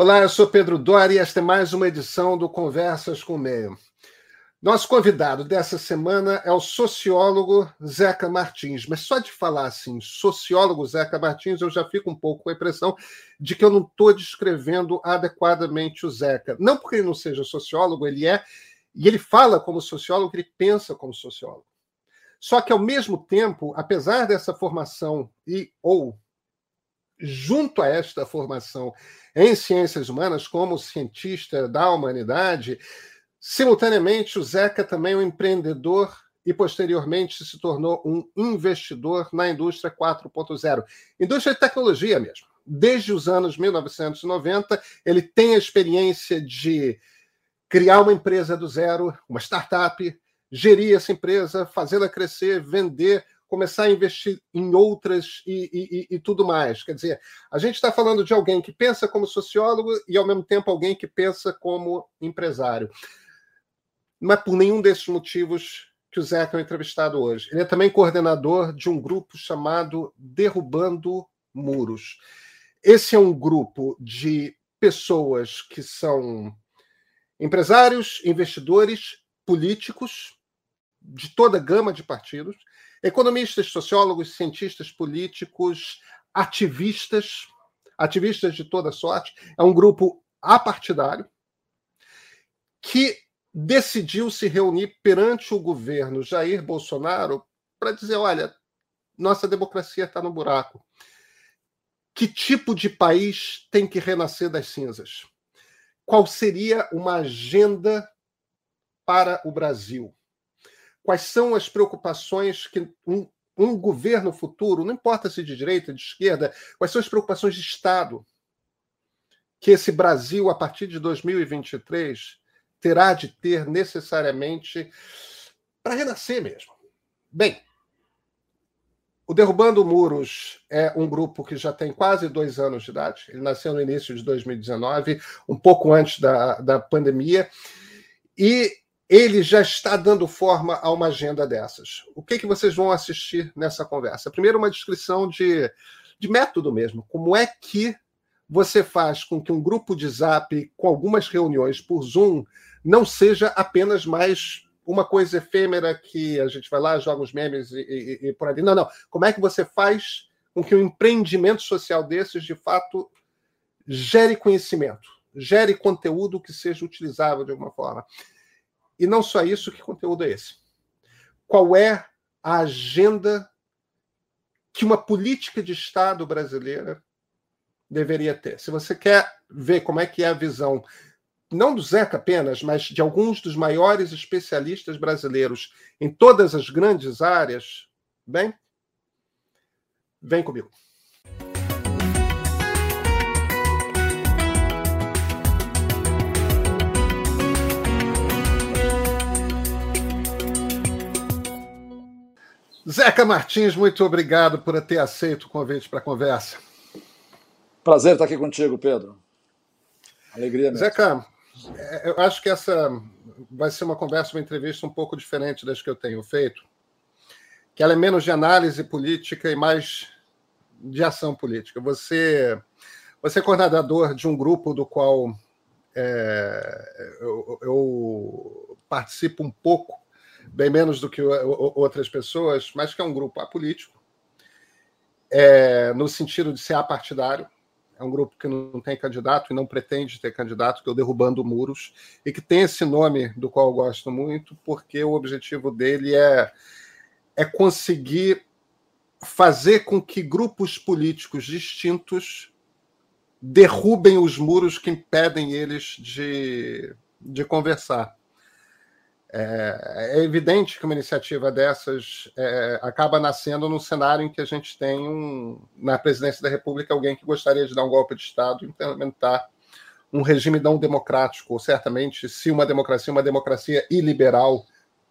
Olá, eu sou Pedro Dori e esta é mais uma edição do Conversas com o Meio. Nosso convidado dessa semana é o sociólogo Zeca Martins, mas só de falar assim, sociólogo Zeca Martins, eu já fico um pouco com a impressão de que eu não estou descrevendo adequadamente o Zeca. Não porque ele não seja sociólogo, ele é, e ele fala como sociólogo, ele pensa como sociólogo. Só que, ao mesmo tempo, apesar dessa formação e ou junto a esta formação em ciências humanas, como cientista da humanidade, simultaneamente o Zeca também é um empreendedor e posteriormente se tornou um investidor na indústria 4.0, indústria de tecnologia mesmo. Desde os anos 1990, ele tem a experiência de criar uma empresa do zero, uma startup, gerir essa empresa, fazê-la crescer, vender começar a investir em outras e, e, e tudo mais. Quer dizer, a gente está falando de alguém que pensa como sociólogo e, ao mesmo tempo, alguém que pensa como empresário. Não é por nenhum desses motivos que o Zeca é entrevistado hoje. Ele é também coordenador de um grupo chamado Derrubando Muros. Esse é um grupo de pessoas que são empresários, investidores, políticos, de toda gama de partidos, Economistas, sociólogos, cientistas políticos, ativistas, ativistas de toda sorte. É um grupo apartidário que decidiu se reunir perante o governo Jair Bolsonaro para dizer: olha, nossa democracia está no buraco. Que tipo de país tem que renascer das cinzas? Qual seria uma agenda para o Brasil? Quais são as preocupações que um, um governo futuro, não importa se de direita, de esquerda, quais são as preocupações de Estado que esse Brasil, a partir de 2023, terá de ter necessariamente para renascer mesmo. Bem, o Derrubando Muros é um grupo que já tem quase dois anos de idade. Ele nasceu no início de 2019, um pouco antes da, da pandemia. E ele já está dando forma a uma agenda dessas. O que, que vocês vão assistir nessa conversa? Primeiro, uma descrição de, de método mesmo. Como é que você faz com que um grupo de zap, com algumas reuniões por Zoom, não seja apenas mais uma coisa efêmera que a gente vai lá, joga os memes e, e, e por ali. Não, não. Como é que você faz com que um empreendimento social desses, de fato, gere conhecimento, gere conteúdo que seja utilizável de alguma forma? E não só isso, que conteúdo é esse? Qual é a agenda que uma política de Estado brasileira deveria ter? Se você quer ver como é que é a visão, não do Zeca apenas, mas de alguns dos maiores especialistas brasileiros em todas as grandes áreas, bem, vem comigo. Zeca Martins, muito obrigado por ter aceito o convite para a conversa. Prazer estar aqui contigo, Pedro. Alegria mesmo. Zeca, é, eu acho que essa vai ser uma conversa, uma entrevista um pouco diferente das que eu tenho feito, que ela é menos de análise política e mais de ação política. Você, você é coordenador de um grupo do qual é, eu, eu participo um pouco bem menos do que outras pessoas, mas que é um grupo apolítico, é, no sentido de ser apartidário. É um grupo que não tem candidato e não pretende ter candidato, que é o Derrubando Muros, e que tem esse nome do qual eu gosto muito, porque o objetivo dele é, é conseguir fazer com que grupos políticos distintos derrubem os muros que impedem eles de, de conversar. É, é, evidente que uma iniciativa dessas é, acaba nascendo num cenário em que a gente tem um, na presidência da República alguém que gostaria de dar um golpe de Estado e implementar um regime não democrático, ou certamente, se uma democracia, uma democracia iliberal,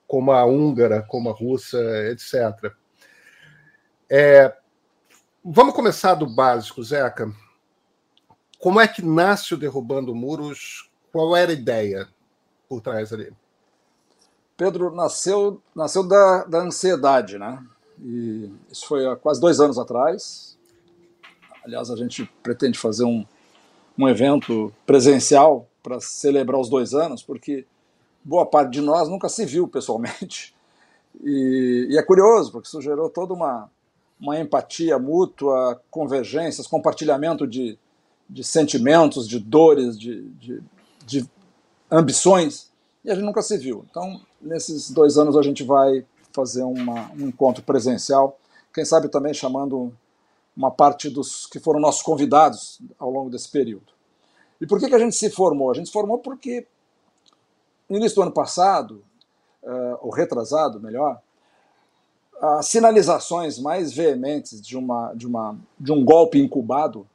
como a húngara, como a russa, etc. É, vamos começar do básico, Zeca. Como é que nasce o Derrubando Muros? Qual era a ideia por trás ali? Pedro nasceu, nasceu da, da ansiedade, né? E isso foi há quase dois anos atrás. Aliás, a gente pretende fazer um, um evento presencial para celebrar os dois anos, porque boa parte de nós nunca se viu pessoalmente. E, e é curioso, porque isso gerou toda uma, uma empatia mútua, convergências, compartilhamento de, de sentimentos, de dores, de, de, de ambições, e a gente nunca se viu. Então, nesses dois anos, a gente vai fazer uma, um encontro presencial, quem sabe também chamando uma parte dos que foram nossos convidados ao longo desse período. E por que, que a gente se formou? A gente se formou porque no início do ano passado, uh, ou retrasado, melhor, as sinalizações mais veementes de, uma, de, uma, de um golpe incubado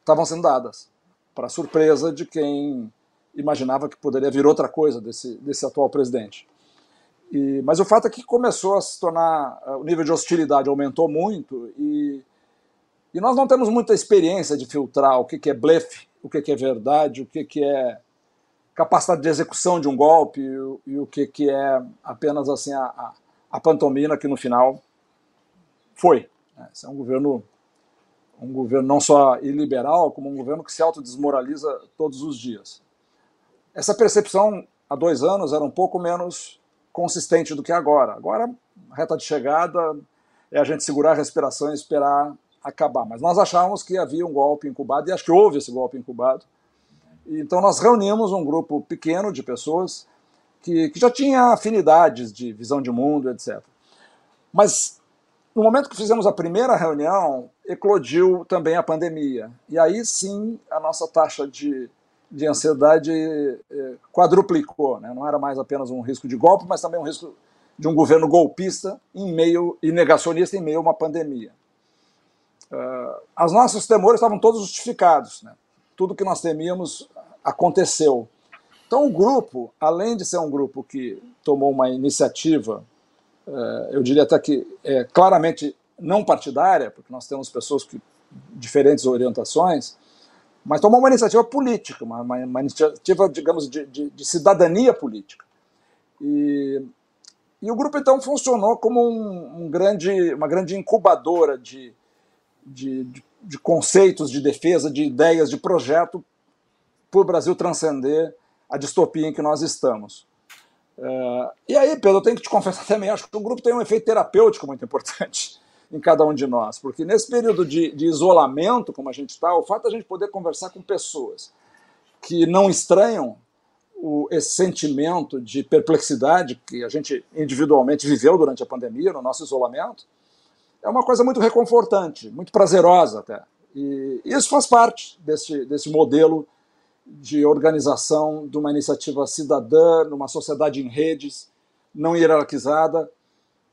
estavam sendo dadas, para surpresa de quem imaginava que poderia vir outra coisa desse, desse atual presidente. E, mas o fato é que começou a se tornar, o nível de hostilidade aumentou muito e, e nós não temos muita experiência de filtrar o que, que é blefe, o que, que é verdade, o que, que é capacidade de execução de um golpe e, e o que, que é apenas assim a, a, a pantomina que no final foi. Né? Esse é um governo, um governo não só iliberal, como um governo que se autodesmoraliza todos os dias. Essa percepção há dois anos era um pouco menos consistente do que agora. Agora, reta de chegada é a gente segurar a respiração e esperar acabar. Mas nós achávamos que havia um golpe incubado, e acho que houve esse golpe incubado, então nós reunimos um grupo pequeno de pessoas que, que já tinha afinidades de visão de mundo, etc. Mas no momento que fizemos a primeira reunião, eclodiu também a pandemia. E aí sim a nossa taxa de, de ansiedade eh, quadruplicou. Né? Não era mais apenas um risco de golpe, mas também um risco de um governo golpista em meio e negacionista em meio a uma pandemia. Uh, os nossos temores estavam todos justificados. Né? Tudo que nós temíamos aconteceu. Então, o grupo, além de ser um grupo que tomou uma iniciativa, eh, eu diria até que é claramente não partidária, porque nós temos pessoas que diferentes orientações, mas tomou uma iniciativa política, uma, uma, uma iniciativa, digamos, de, de, de, cidadania política. E, e o grupo, então, funcionou como um, um grande, uma grande incubadora de, de, de conceitos de defesa, de ideias, de projeto para o Brasil transcender a distopia em que nós estamos. Uh, e aí, Pedro, eu tenho que te confessar também, acho que o grupo tem um efeito terapêutico muito importante em cada um de nós, porque nesse período de, de isolamento, como a gente está, o fato de a gente poder conversar com pessoas que não estranham o, esse sentimento de perplexidade que a gente individualmente viveu durante a pandemia, no nosso isolamento, é uma coisa muito reconfortante, muito prazerosa até. E isso faz parte desse, desse modelo de organização de uma iniciativa cidadã, numa sociedade em redes, não hierarquizada,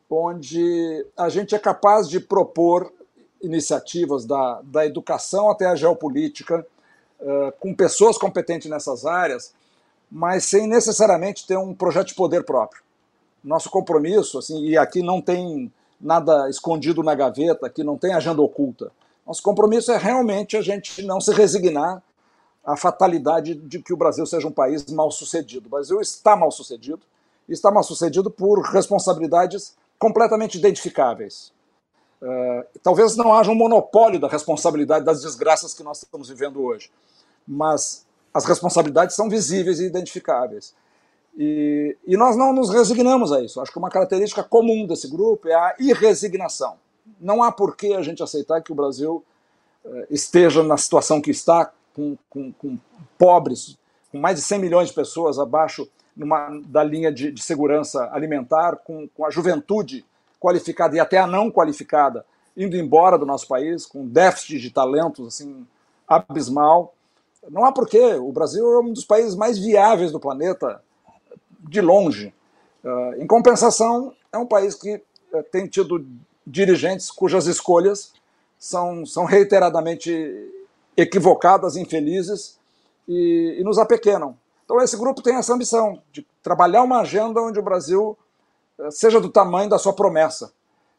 onde a gente é capaz de propor iniciativas da, da educação até a geopolítica, uh, com pessoas competentes nessas áreas, mas sem necessariamente ter um projeto de poder próprio. Nosso compromisso, assim, e aqui não tem nada escondido na gaveta, aqui não tem agenda oculta. Nosso compromisso é realmente a gente não se resignar a fatalidade de que o Brasil seja um país mal sucedido. O Brasil está mal sucedido, está mal sucedido por responsabilidades completamente identificáveis. Uh, talvez não haja um monopólio da responsabilidade das desgraças que nós estamos vivendo hoje, mas as responsabilidades são visíveis e identificáveis. E, e, nós não nos resignamos a isso. Acho que uma característica comum desse grupo é a irresignação. Não há por que a gente aceitar que o Brasil uh, esteja na situação que está, com, com, com pobres, com mais de 100 milhões de pessoas abaixo numa, da linha de, de segurança alimentar, com, com, a juventude qualificada e até a não qualificada indo embora do nosso país, com déficit de talentos assim abismal. Não há porquê. O Brasil é um dos países mais viáveis do planeta, de longe. Uh, em compensação, é um país que uh, tem tido dirigentes cujas escolhas são, são reiteradamente equivocadas, infelizes e, e nos apequenam. Então, esse grupo tem essa ambição de trabalhar uma agenda onde o Brasil eh, seja do tamanho da sua promessa.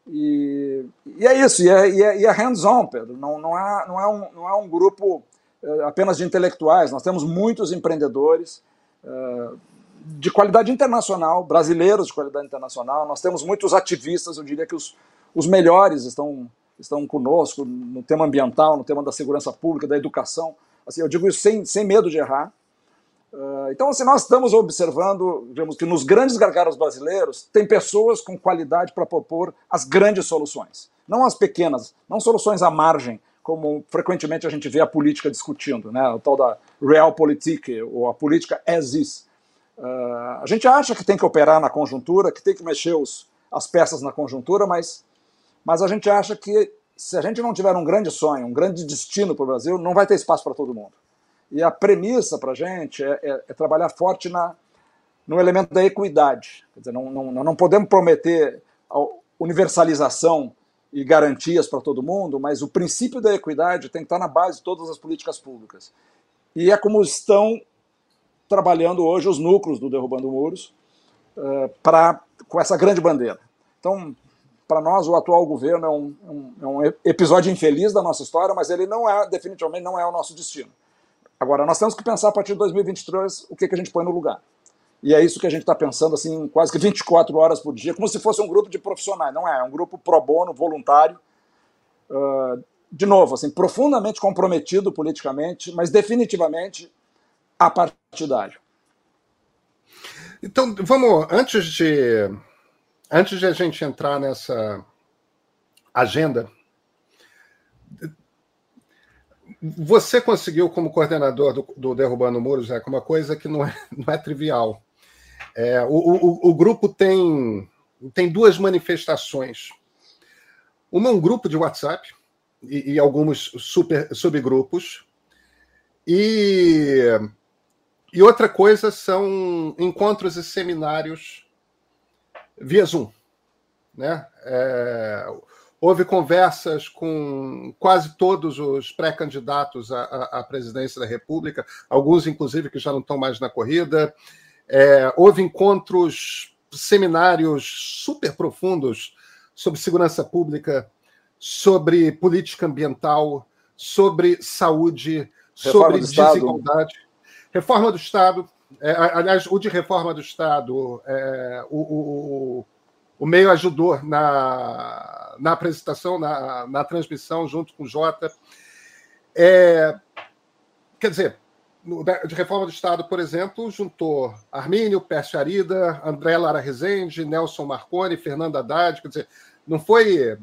E, e é isso, e é, e é, é hands-on, Pedro. Não, não, é, não, é um, não é um grupo eh, apenas de intelectuais, nós temos muitos empreendedores eh, de qualidade internacional, brasileiros de qualidade internacional, nós temos muitos ativistas, eu diria que os, os melhores estão estão conosco no tema ambiental, no tema da segurança pública, da educação. Assim, eu digo isso sem, sem medo de errar. Uh, então, assim, nós estamos observando, digamos que nos grandes gargalos brasileiros, tem pessoas com qualidade para propor as grandes soluções, não as pequenas, não soluções à margem, como frequentemente a gente vê a política discutindo, né? o tal da realpolitik, ou a política as is. Uh, a gente acha que tem que operar na conjuntura, que tem que mexer os, as peças na conjuntura, mas, mas a gente acha que se a gente não tiver um grande sonho, um grande destino para o Brasil, não vai ter espaço para todo mundo. E a premissa para a gente é, é, é, trabalhar forte na, no elemento da equidade. Quer dizer, não, não, não podemos prometer universalização e garantias para todo mundo, mas o princípio da equidade tem que estar na base de todas as políticas públicas. E é como estão trabalhando hoje os núcleos do Derrubando Muros uh, pra, com essa grande bandeira. Então, para nós, o atual governo é um, um, é um, episódio infeliz da nossa história, mas ele não é, definitivamente, não é o nosso destino. Agora, nós temos que pensar a partir de 2023 o que, que a gente põe no lugar. E é isso que a gente está pensando, assim, quase que 24 horas por dia, como se fosse um grupo de profissionais. Não é, é um grupo pro bono, voluntário. Uh, de novo, assim, profundamente comprometido politicamente, mas definitivamente apartidário. Então, vamos, antes de, antes de a gente entrar nessa agenda, você conseguiu, como coordenador do, do Derrubando Muros, é uma coisa que não é, não é trivial. É, o, o, o, grupo tem, tem duas manifestações. Uma é um grupo de WhatsApp e, e alguns super, subgrupos. E, e outra coisa são encontros e seminários via Zoom. Né? É, Houve conversas com quase todos os pré-candidatos à, à, presidência da República, alguns, inclusive, que já não estão mais na corrida. É, houve encontros, seminários super profundos sobre segurança pública, sobre política ambiental, sobre saúde, reforma sobre desigualdade. Reforma do Estado. É, aliás, o de reforma do Estado, é, o, o, o meio ajudou na, na apresentação, na, na transmissão, junto com o Jota. É, quer dizer, de reforma do Estado, por exemplo, juntou Armínio, Pércio Arida, André Lara Rezende, Nelson Marconi, Fernando Haddad, quer dizer, não foi.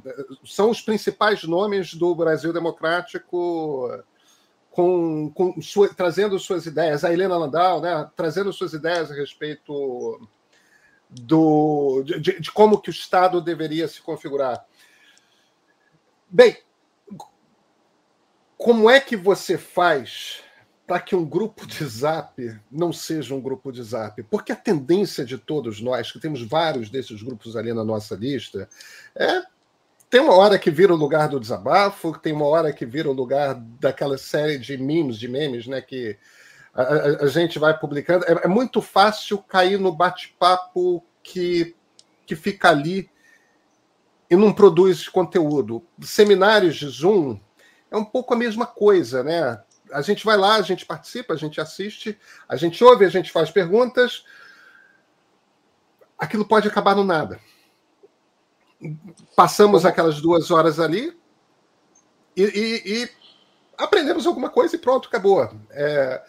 São os principais nomes do Brasil Democrático com, com sua, trazendo suas ideias. A Helena Landau, né, trazendo suas ideias a respeito do, de, de, como que o Estado deveria se configurar. Bem, como é que você faz para que um grupo de zap não seja um grupo de zap? Porque a tendência de todos nós, que temos vários desses grupos ali na nossa lista, é tem uma hora que vira o lugar do desabafo, tem uma hora que vira o lugar daquela série de memes, de memes, né, que a, a, a gente vai publicando. É, é muito fácil cair no bate-papo que, que fica ali e não produz conteúdo. Seminários de Zoom é um pouco a mesma coisa, né? A gente vai lá, a gente participa, a gente assiste, a gente ouve, a gente faz perguntas. Aquilo pode acabar no nada. Passamos aquelas duas horas ali e, e, e aprendemos alguma coisa e pronto, acabou. É,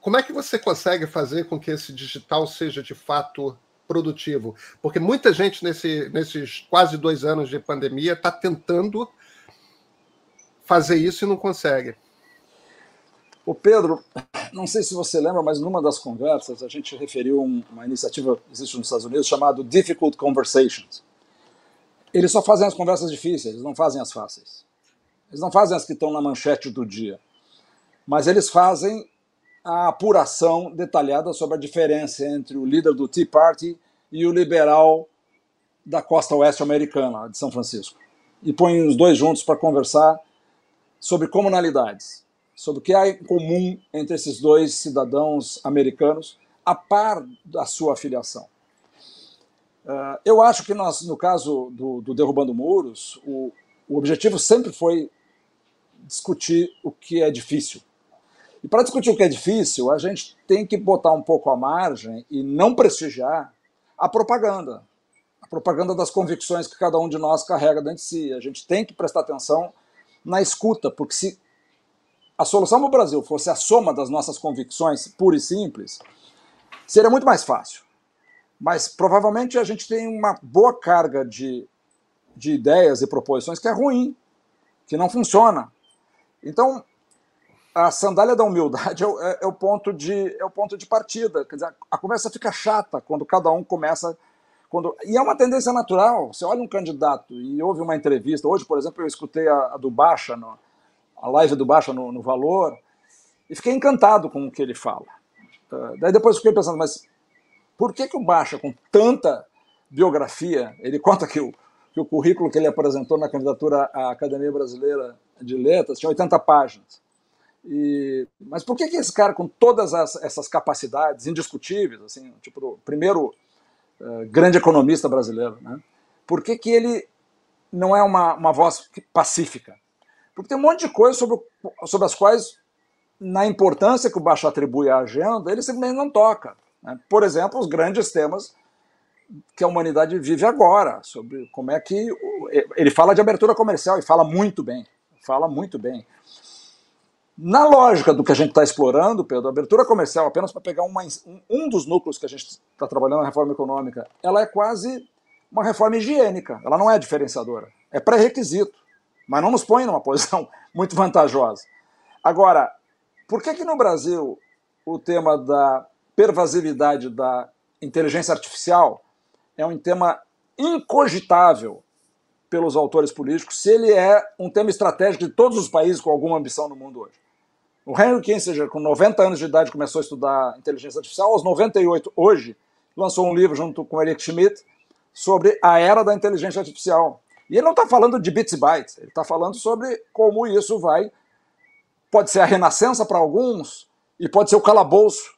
como é que você consegue fazer com que esse digital seja de fato produtivo? Porque muita gente nesse, nesses quase dois anos de pandemia está tentando fazer isso e não consegue. O Pedro, não sei se você lembra, mas numa das conversas a gente referiu uma iniciativa que existe nos Estados Unidos chamado Difficult Conversations. Eles só fazem as conversas difíceis, eles não fazem as fáceis. Eles não fazem as que estão na manchete do dia. Mas eles fazem a apuração detalhada sobre a diferença entre o líder do Tea Party e o liberal da costa oeste americana, de São Francisco. E põe os dois juntos para conversar sobre comunalidades, sobre o que há em comum entre esses dois cidadãos americanos, a par da sua afiliação. Uh, eu acho que nós, no caso do, do Derrubando Muros, o, o objetivo sempre foi discutir o que é difícil, e para discutir o que é difícil, a gente tem que botar um pouco à margem e não prestigiar a propaganda. A propaganda das convicções que cada um de nós carrega dentro de si. A gente tem que prestar atenção na escuta, porque se a solução para o Brasil fosse a soma das nossas convicções pura e simples, seria muito mais fácil. Mas provavelmente a gente tem uma boa carga de, de ideias e proposições que é ruim, que não funciona. Então, a sandália da humildade é o, é, é o, ponto, de, é o ponto de partida. Quer dizer, a conversa fica chata quando cada um começa. Quando... E é uma tendência natural. Você olha um candidato e ouve uma entrevista. Hoje, por exemplo, eu escutei a, a do Baixa, no, a live do Baixa no, no, Valor, e fiquei encantado com o que ele fala. Uh, daí depois fiquei pensando, mas por que, que o Baixa, com tanta biografia, ele conta que o, que o currículo que ele apresentou na candidatura à Academia Brasileira de Letras tinha 80 páginas. E, mas por que, que esse cara, com todas as, essas capacidades indiscutíveis, assim, tipo, o primeiro uh, grande economista brasileiro, né? por que, que ele não é uma, uma voz pacífica? Porque tem um monte de coisas sobre, sobre as quais, na importância que o Baixo atribui à agenda, ele simplesmente não toca. Né? Por exemplo, os grandes temas que a humanidade vive agora, sobre como é que. Ele fala de abertura comercial e fala muito bem. Fala muito bem. Na lógica do que a gente está explorando, Pedro, a abertura comercial, apenas para pegar uma, um dos núcleos que a gente está trabalhando na reforma econômica, ela é quase uma reforma higiênica, ela não é diferenciadora, é pré-requisito, mas não nos põe numa posição muito vantajosa. Agora, por que, que no Brasil o tema da pervasividade da inteligência artificial é um tema incogitável pelos autores políticos se ele é um tema estratégico de todos os países com alguma ambição no mundo hoje? O Henry Kissinger, com 90 anos de idade, começou a estudar inteligência artificial. Aos 98, hoje, lançou um livro junto com Eric Schmidt sobre a era da inteligência artificial. E ele não está falando de bits e bytes, ele está falando sobre como isso vai. Pode ser a renascença para alguns e pode ser o calabouço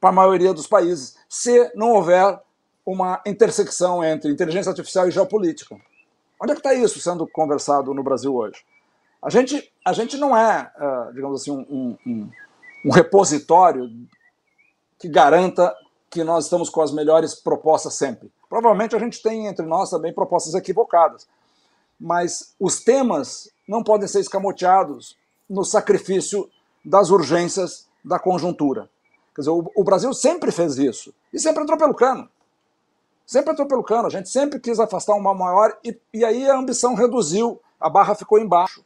para a maioria dos países, se não houver uma intersecção entre inteligência artificial e geopolítica. Onde é que está isso sendo conversado no Brasil hoje? A gente, a gente não é, uh, digamos assim, um, um, um repositório que garanta que nós estamos com as melhores propostas sempre. Provavelmente a gente tem entre nós também propostas equivocadas, mas os temas não podem ser escamoteados no sacrifício das urgências da conjuntura. Quer dizer, o, o Brasil sempre fez isso e sempre entrou pelo cano. Sempre entrou pelo cano, a gente sempre quis afastar uma maior e, e aí a ambição reduziu, a barra ficou embaixo.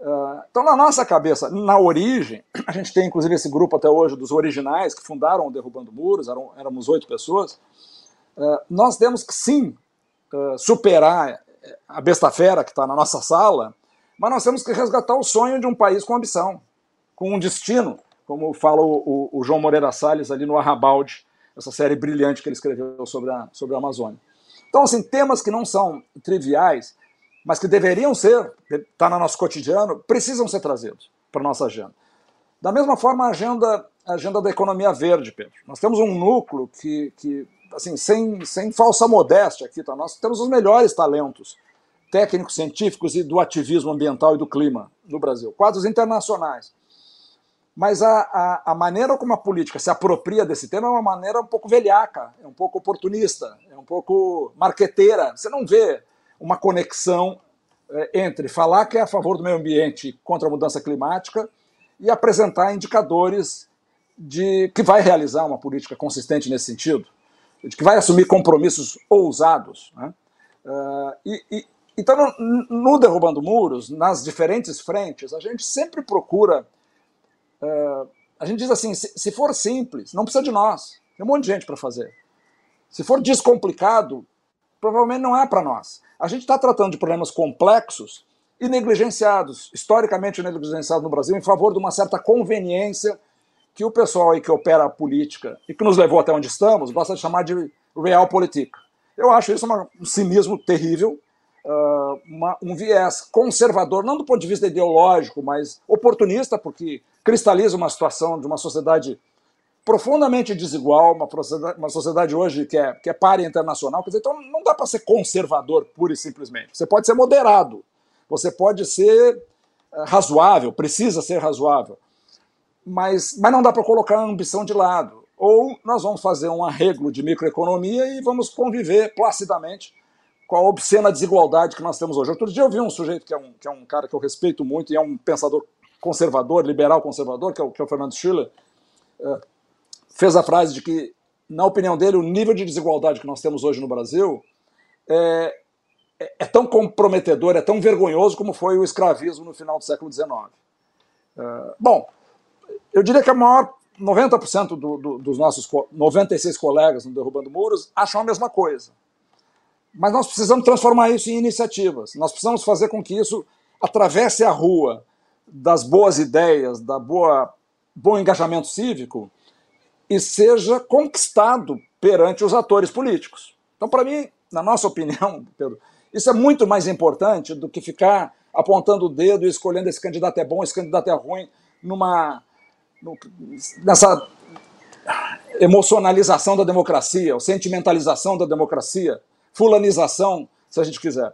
Uh, então, na nossa cabeça, na origem, a gente tem inclusive esse grupo até hoje dos originais que fundaram o Derrubando Muros, eram, éramos oito pessoas. Uh, nós temos que sim uh, superar a besta fera que está na nossa sala, mas nós temos que resgatar o sonho de um país com ambição, com um destino, como fala o, o, o João Moreira Salles ali no Arrabalde, essa série brilhante que ele escreveu sobre a, sobre a Amazônia. Então, assim, temas que não são triviais, mas que deveriam ser, está no nosso cotidiano, precisam ser trazidos para a nossa agenda. Da mesma forma, a agenda, a agenda da economia verde, Pedro. Nós temos um núcleo que, que assim, sem, sem falsa modéstia aqui, tá? nós temos os melhores talentos técnicos, científicos e do ativismo ambiental e do clima no Brasil, quadros internacionais. Mas a, a, a, maneira como a política se apropria desse tema é uma maneira um pouco velhaca, é um pouco oportunista, é um pouco marqueteira. Você não vê uma conexão é, entre falar que é a favor do meio ambiente contra a mudança climática e apresentar indicadores de que vai realizar uma política consistente nesse sentido, de que vai assumir compromissos ousados. Né? Uh, e, e, então, no, no, Derrubando Muros, nas diferentes frentes, a gente sempre procura. Uh, a gente diz assim: se for simples, não precisa de nós, tem um monte de gente para fazer. Se for descomplicado, provavelmente não é para nós. A gente está tratando de problemas complexos e negligenciados, historicamente negligenciados no Brasil, em favor de uma certa conveniência que o pessoal aí que opera a política e que nos levou até onde estamos gosta de chamar de realpolitik. Eu acho isso uma, um cinismo terrível, uh, uma, um viés conservador, não do ponto de vista ideológico, mas oportunista, porque cristaliza uma situação de uma sociedade profundamente desigual, uma uma sociedade hoje que é, que é pare internacional. Quer dizer, então não dá para ser conservador pura e simplesmente. Você pode ser moderado, você pode ser eh, razoável, precisa ser razoável, mas, mas não dá para colocar a ambição de lado. Ou nós vamos fazer um arreglo de microeconomia e vamos conviver placidamente com a obscena desigualdade que nós temos hoje. Outro dia eu vi um sujeito que é um, que é um cara que eu respeito muito e é um pensador conservador, liberal conservador, que é o, que é o Fernando Schiller, uh, fez a frase de que, na opinião dele, o nível de desigualdade que nós temos hoje no Brasil é, é, é tão comprometedor, é tão vergonhoso como foi o escravismo no final do século XIX. Uh, bom, eu diria que a maior 90% do, do, dos nossos 96 colegas no Derrubando Muros acham a mesma coisa. Mas nós precisamos transformar isso em iniciativas. Nós precisamos fazer com que isso atravesse a rua das boas ideias, da boa bom engajamento cívico e seja conquistado perante os atores políticos. Então, para mim, na nossa opinião, Pedro, isso é muito mais importante do que ficar apontando o dedo e escolhendo esse candidato é bom, esse candidato é ruim, numa nessa emocionalização da democracia, ou sentimentalização da democracia, fulanização, se a gente quiser.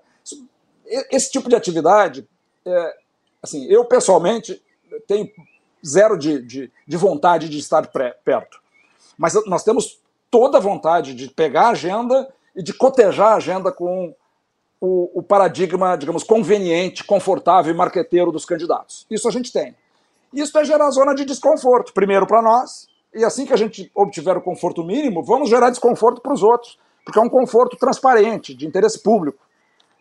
Esse tipo de atividade, é, assim, eu pessoalmente tenho zero de, de, de vontade de estar pré, perto. Mas nós temos toda a vontade de pegar a agenda e de cotejar a agenda com o, o paradigma, digamos, conveniente, confortável e marqueteiro dos candidatos. Isso a gente tem. Isso vai gerar zona de desconforto, primeiro para nós, e assim que a gente obtiver o conforto mínimo, vamos gerar desconforto para os outros, porque é um conforto transparente, de interesse público.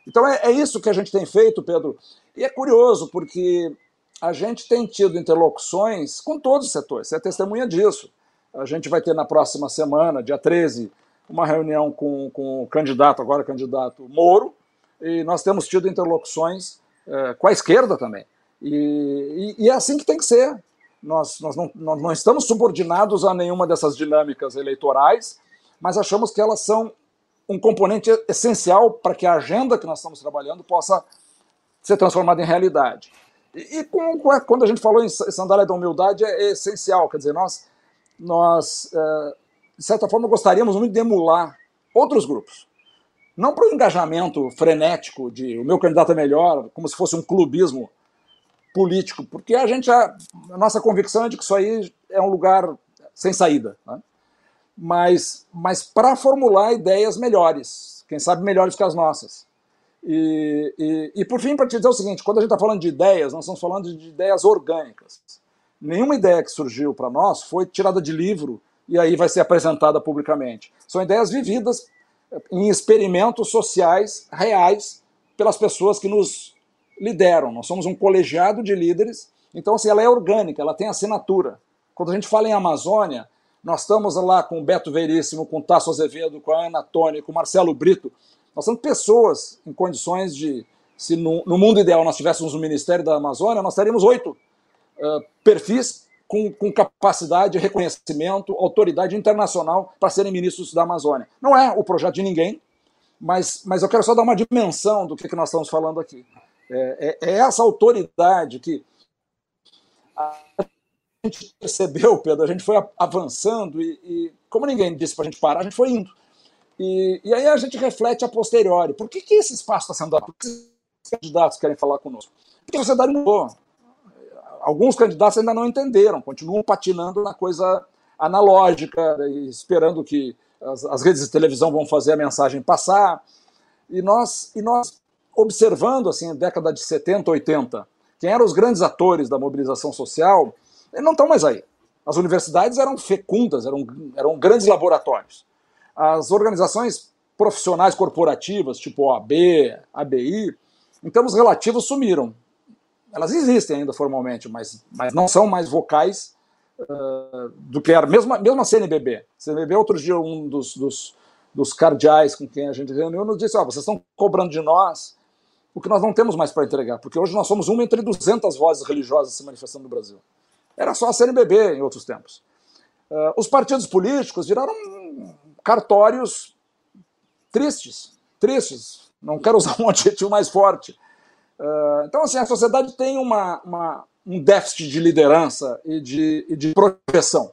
Então é, é, isso que a gente tem feito, Pedro. E é curioso, porque a gente tem tido interlocuções com todos os setores, você é testemunha disso. A gente vai ter na próxima semana, dia 13, uma reunião com, com o candidato, agora candidato Moro, e nós temos tido interlocuções é, com a esquerda também. E, e, e, é assim que tem que ser. Nós, nós, não, nós não estamos subordinados a nenhuma dessas dinâmicas eleitorais, mas achamos que elas são um componente essencial para que a agenda que nós estamos trabalhando possa ser transformada em realidade. E, e com, quando a gente falou em sandália da humildade, é, é essencial. Quer dizer, nós, nós é, de certa forma, gostaríamos muito de emular outros grupos. Não para o engajamento frenético de o meu candidato é melhor, como se fosse um clubismo político, porque a gente a, a nossa convicção é de que isso aí é um lugar sem saída, né? mas mas para formular ideias melhores, quem sabe melhores que as nossas. E, e, e por fim, para te dizer o seguinte, quando a gente está falando de ideias, nós estamos falando de ideias orgânicas. Nenhuma ideia que surgiu para nós foi tirada de livro e aí vai ser apresentada publicamente. São ideias vividas em experimentos sociais reais pelas pessoas que nos lideram. Nós somos um colegiado de líderes, então assim, ela é orgânica, ela tem assinatura. Quando a gente fala em Amazônia, nós estamos lá com o Beto Veríssimo, com o Tasso Azevedo, com a Ana Toni, com o Marcelo Brito. Nós somos pessoas em condições de, se no, no mundo ideal nós tivéssemos um Ministério da Amazônia, nós teríamos oito perfis com, com, capacidade, reconhecimento, autoridade internacional para serem ministros da Amazônia. Não é o projeto de ninguém, mas, mas eu quero só dar uma dimensão do que, que nós estamos falando aqui. É, é, é essa autoridade que a gente percebeu, Pedro, a gente foi avançando e, e como ninguém disse para a gente parar, a gente foi indo. E, e, aí a gente reflete a posteriori. Por que, que esse espaço está sendo dado? Por que os candidatos querem falar conosco? Porque a sociedade mudou. Alguns candidatos ainda não entenderam, continuam patinando na coisa analógica, esperando que as, as redes de televisão vão fazer a mensagem passar. E nós, e nós observando assim, década de 70, 80, quem eram os grandes atores da mobilização social, eles não estão mais aí. As universidades eram fecundas, eram, eram grandes laboratórios. As organizações profissionais corporativas, tipo OAB, ABI, em termos relativos, sumiram. Elas existem ainda formalmente, mas, mas não são mais vocais uh, do que era. Mesmo, mesmo a CNBB. CNBB, outro dia, um dos, dos, dos cardeais com quem a gente reuniu, nos disse: oh, vocês estão cobrando de nós o que nós não temos mais para entregar, porque hoje nós somos uma entre 200 vozes religiosas se manifestando no Brasil. Era só a CNBB em outros tempos. Uh, os partidos políticos viraram cartórios tristes, tristes. Não quero usar um adjetivo mais forte. Uh, então, assim, a sociedade tem uma, uma, um déficit de liderança e de, e de projeção.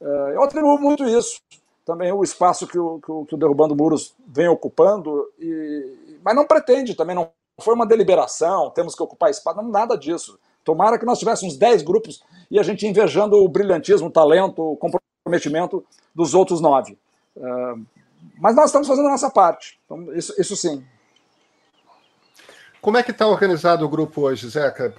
Uh, eu atribuo muito isso. Também o espaço que o, que o, que o Derrubando Muros vem ocupando, e, mas não pretende, também não foi uma deliberação, temos que ocupar espaço, não, nada disso. Tomara que nós tivéssemos 10 grupos e a gente invejando o brilhantismo, o talento, o comprometimento dos outros nove. Uh, mas nós estamos fazendo a nossa parte, então, isso, isso sim. Como é que está organizado o grupo hoje, Zeca?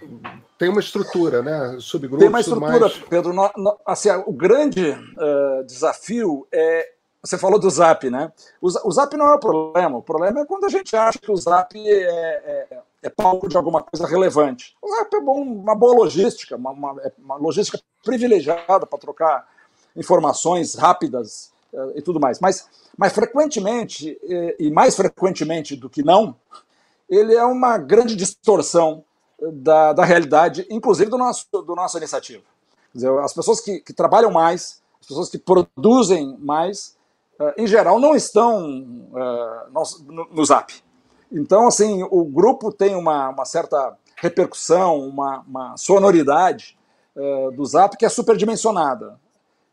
Tem uma estrutura, né? Subgrupos. Tem uma estrutura, mais... Pedro. No, no, assim, o grande uh, desafio é. Você falou do Zap, né? O, o, Zap não é o problema. O problema é quando a gente acha que o Zap é, é, é palco de alguma coisa relevante. O Zap é bom, uma boa logística, uma, uma, é uma logística privilegiada para trocar informações rápidas uh, e tudo mais. Mas, mas frequentemente, e, e mais frequentemente do que não, ele é uma grande distorção da, da realidade, inclusive do nosso, do nossa iniciativa. Dizer, as pessoas que, que, trabalham mais, as pessoas que produzem mais, uh, em geral, não estão uh, no, no, Zap. Então, assim, o grupo tem uma, uma certa repercussão, uma, uma sonoridade uh, do Zap que é superdimensionada.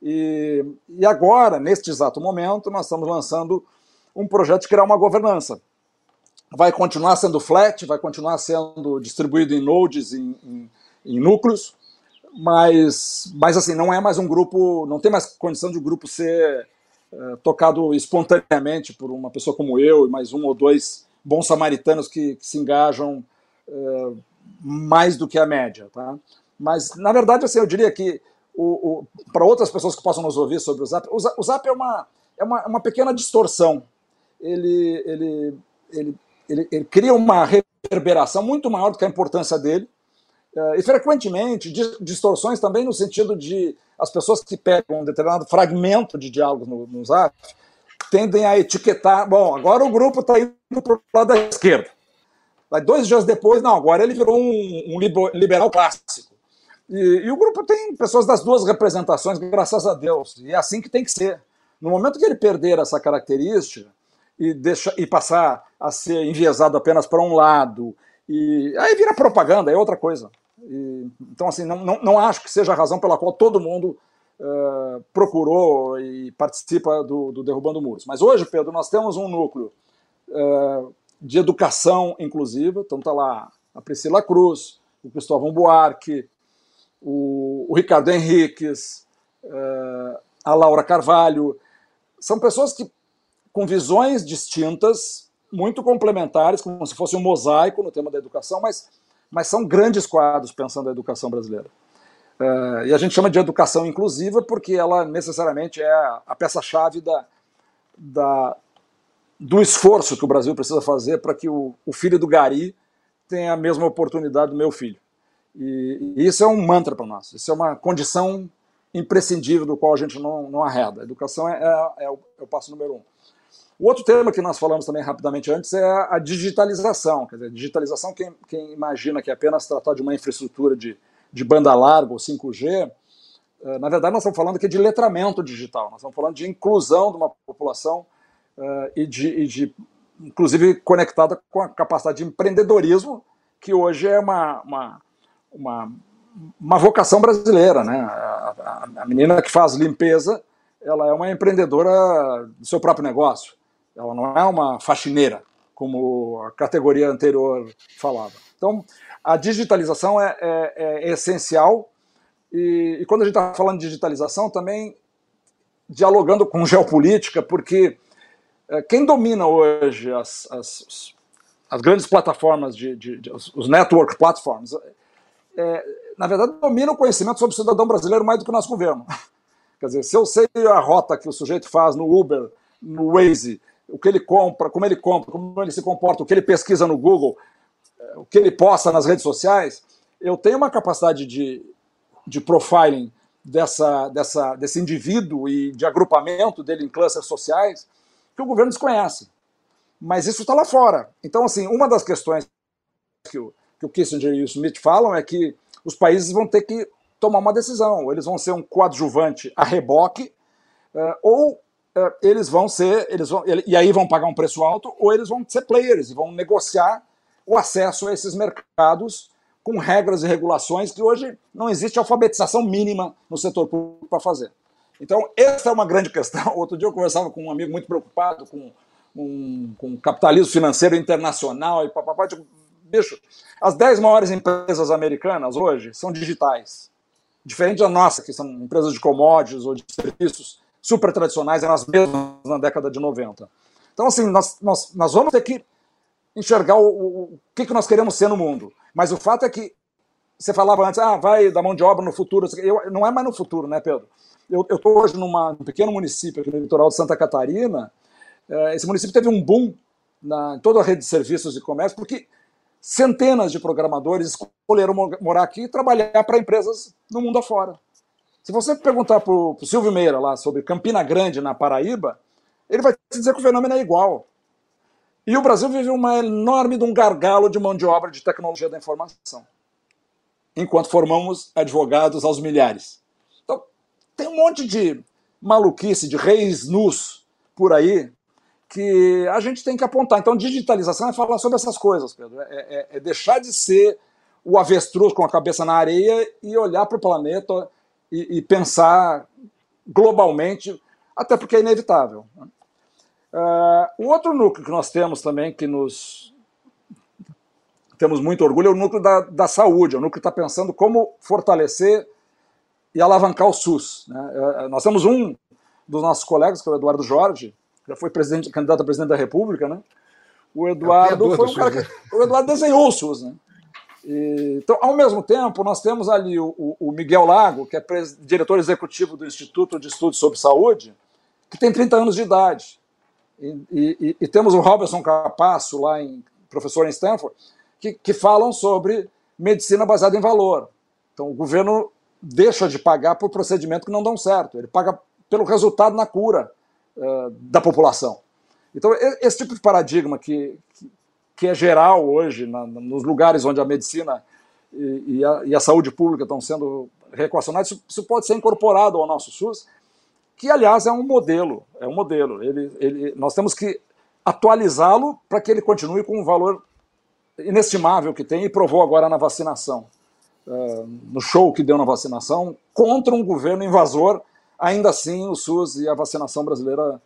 E, e agora, neste exato momento, nós estamos lançando um projeto de criar uma governança vai continuar sendo flat, vai continuar sendo distribuído em nodes, em, em, em núcleos, mas, mas assim, não é mais um grupo, não tem mais condição de um grupo ser é, tocado espontaneamente por uma pessoa como eu e mais um ou dois bons samaritanos que, que se engajam é, mais do que a média, tá? Mas, na verdade, assim, eu diria que para outras pessoas que possam nos ouvir sobre o Zap, o Zap, é, uma, é uma, uma pequena distorção. Ele, ele, ele ele, ele cria uma reverberação muito maior do que a importância dele. Uh, e frequentemente distorções também no sentido de as pessoas que pegam um determinado fragmento de diálogo no, no Zap tendem a etiquetar. Bom, agora o grupo está indo para o lado da esquerda. Dois dias depois, não, agora ele virou um, um liberal clássico. E, e, o grupo tem pessoas das duas representações, graças a Deus. E é assim que tem que ser. No momento que ele perder essa característica, e, deixa, e passar a ser enviesado apenas para um lado. E aí vira propaganda, é outra coisa. E, então, assim, não, não, não, acho que seja a razão pela qual todo mundo uh, procurou e participa do, do, Derrubando Muros. Mas hoje, Pedro, nós temos um núcleo uh, de educação inclusiva. Então, está lá a Priscila Cruz, o Cristóvão Buarque, o, o Ricardo Henriques, uh, a Laura Carvalho. São pessoas que com visões distintas, muito complementares, como se fosse um mosaico no tema da educação, mas, mas são grandes quadros pensando a educação brasileira. Uh, e a gente chama de educação inclusiva porque ela necessariamente é a, peça-chave da, da, do esforço que o Brasil precisa fazer para que o, o, filho do Gari tenha a mesma oportunidade do meu filho. E, e isso é um mantra para nós, isso é uma condição imprescindível do qual a gente não, não arreda. A educação é, é, é, o, é o passo número um. O outro tema que nós falamos também rapidamente antes é a digitalização. Quer dizer, digitalização, quem, quem imagina que é apenas tratar de uma infraestrutura de, de banda larga ou 5G, eh, na verdade nós estamos falando aqui de letramento digital, nós estamos falando de inclusão de uma população uh, e, de, e de, inclusive, conectada com a capacidade de empreendedorismo, que hoje é uma, uma, uma, uma vocação brasileira. Né? A, a, a menina que faz limpeza, ela é uma empreendedora do seu próprio negócio ela não é uma faxineira, como a categoria anterior falava. Então, a digitalização é, é, é essencial, e, e, quando a gente está falando de digitalização, também dialogando com geopolítica, porque é, quem domina hoje as, as, as grandes plataformas, de, de, de, os network platforms, é, na verdade, domina o conhecimento sobre o cidadão brasileiro mais do que o nosso governo. Quer dizer, se eu sei a rota que o sujeito faz no Uber, no Waze, o que ele compra, como ele compra, como ele se comporta, o que ele pesquisa no Google, eh, o que ele posta nas redes sociais, eu tenho uma capacidade de, de profiling dessa, dessa, desse indivíduo e de agrupamento dele em classes sociais que o governo desconhece. Mas isso está lá fora. Então, assim, uma das questões que o, que o Kissinger e o Smith falam é que os países vão ter que tomar uma decisão. Eles vão ser um coadjuvante a reboque, uh, ou eles vão ser, eles vão, e aí vão pagar um preço alto, ou eles vão ser players e vão negociar o acesso a esses mercados com regras e regulações que hoje não existe alfabetização mínima no setor público para fazer. Então, essa é uma grande questão. Outro dia eu conversava com um amigo muito preocupado com, um, com capitalismo financeiro internacional e papapá. Tipo, bicho, as 10 maiores empresas americanas hoje são digitais. Diferente da nossa, que são empresas de commodities ou de serviços super tradicionais eram as mesmas na década de 90. Então, assim, nós, nós, nós vamos ter que enxergar o, o, o que, que nós queremos ser no mundo. Mas o fato é que você falava antes, ah, vai dar mão de obra no futuro. Eu, não é mais no futuro, né, Pedro? Eu estou hoje numa, num pequeno município aqui no litoral de Santa Catarina. É, esse município teve um boom na, em toda a rede de serviços de comércio, porque centenas de programadores escolheram morar aqui e trabalhar para empresas no mundo afora. Se você perguntar para o Silvio Meira lá sobre Campina Grande, na Paraíba, ele vai te dizer que o fenômeno é igual. E o Brasil vive uma enorme de um gargalo de mão de obra de tecnologia da informação, enquanto formamos advogados aos milhares. Então, tem um monte de maluquice, de reis nus por aí, que a gente tem que apontar. Então, digitalização é falar sobre essas coisas, Pedro. É, é, é deixar de ser o avestruz com a cabeça na areia e olhar para o planeta e, e, pensar globalmente, até porque é inevitável. Uh, o outro núcleo que nós temos também, que nos temos muito orgulho, é o núcleo da, da saúde, é o núcleo que está pensando como fortalecer e alavancar o SUS. Né? Uh, nós temos um dos nossos colegas, que é o Eduardo Jorge, já foi presidente, candidato a presidente da República, né? O Eduardo foi um cara que, o Eduardo desenhou o SUS, né? Então, ao mesmo tempo, nós temos ali o, o Miguel Lago, que é diretor executivo do Instituto de Estudos sobre Saúde, que tem 30 anos de idade. E, e, e temos o Robertson Capasso, lá em, professor em Stanford, que, que falam sobre medicina baseada em valor. Então, o governo deixa de pagar por procedimento que não dão certo, ele paga pelo resultado na cura uh, da população. Então, esse tipo de paradigma que, que é geral hoje, na, nos lugares onde a medicina e, e, a, e, a, saúde pública estão sendo reequacionadas, isso, isso, pode ser incorporado ao nosso SUS, que, aliás, é um modelo. É um modelo. Ele, ele, nós temos que atualizá-lo para que ele continue com um valor inestimável que tem e provou agora na vacinação. Uh, no show que deu na vacinação, contra um governo invasor, ainda assim o SUS e a vacinação brasileira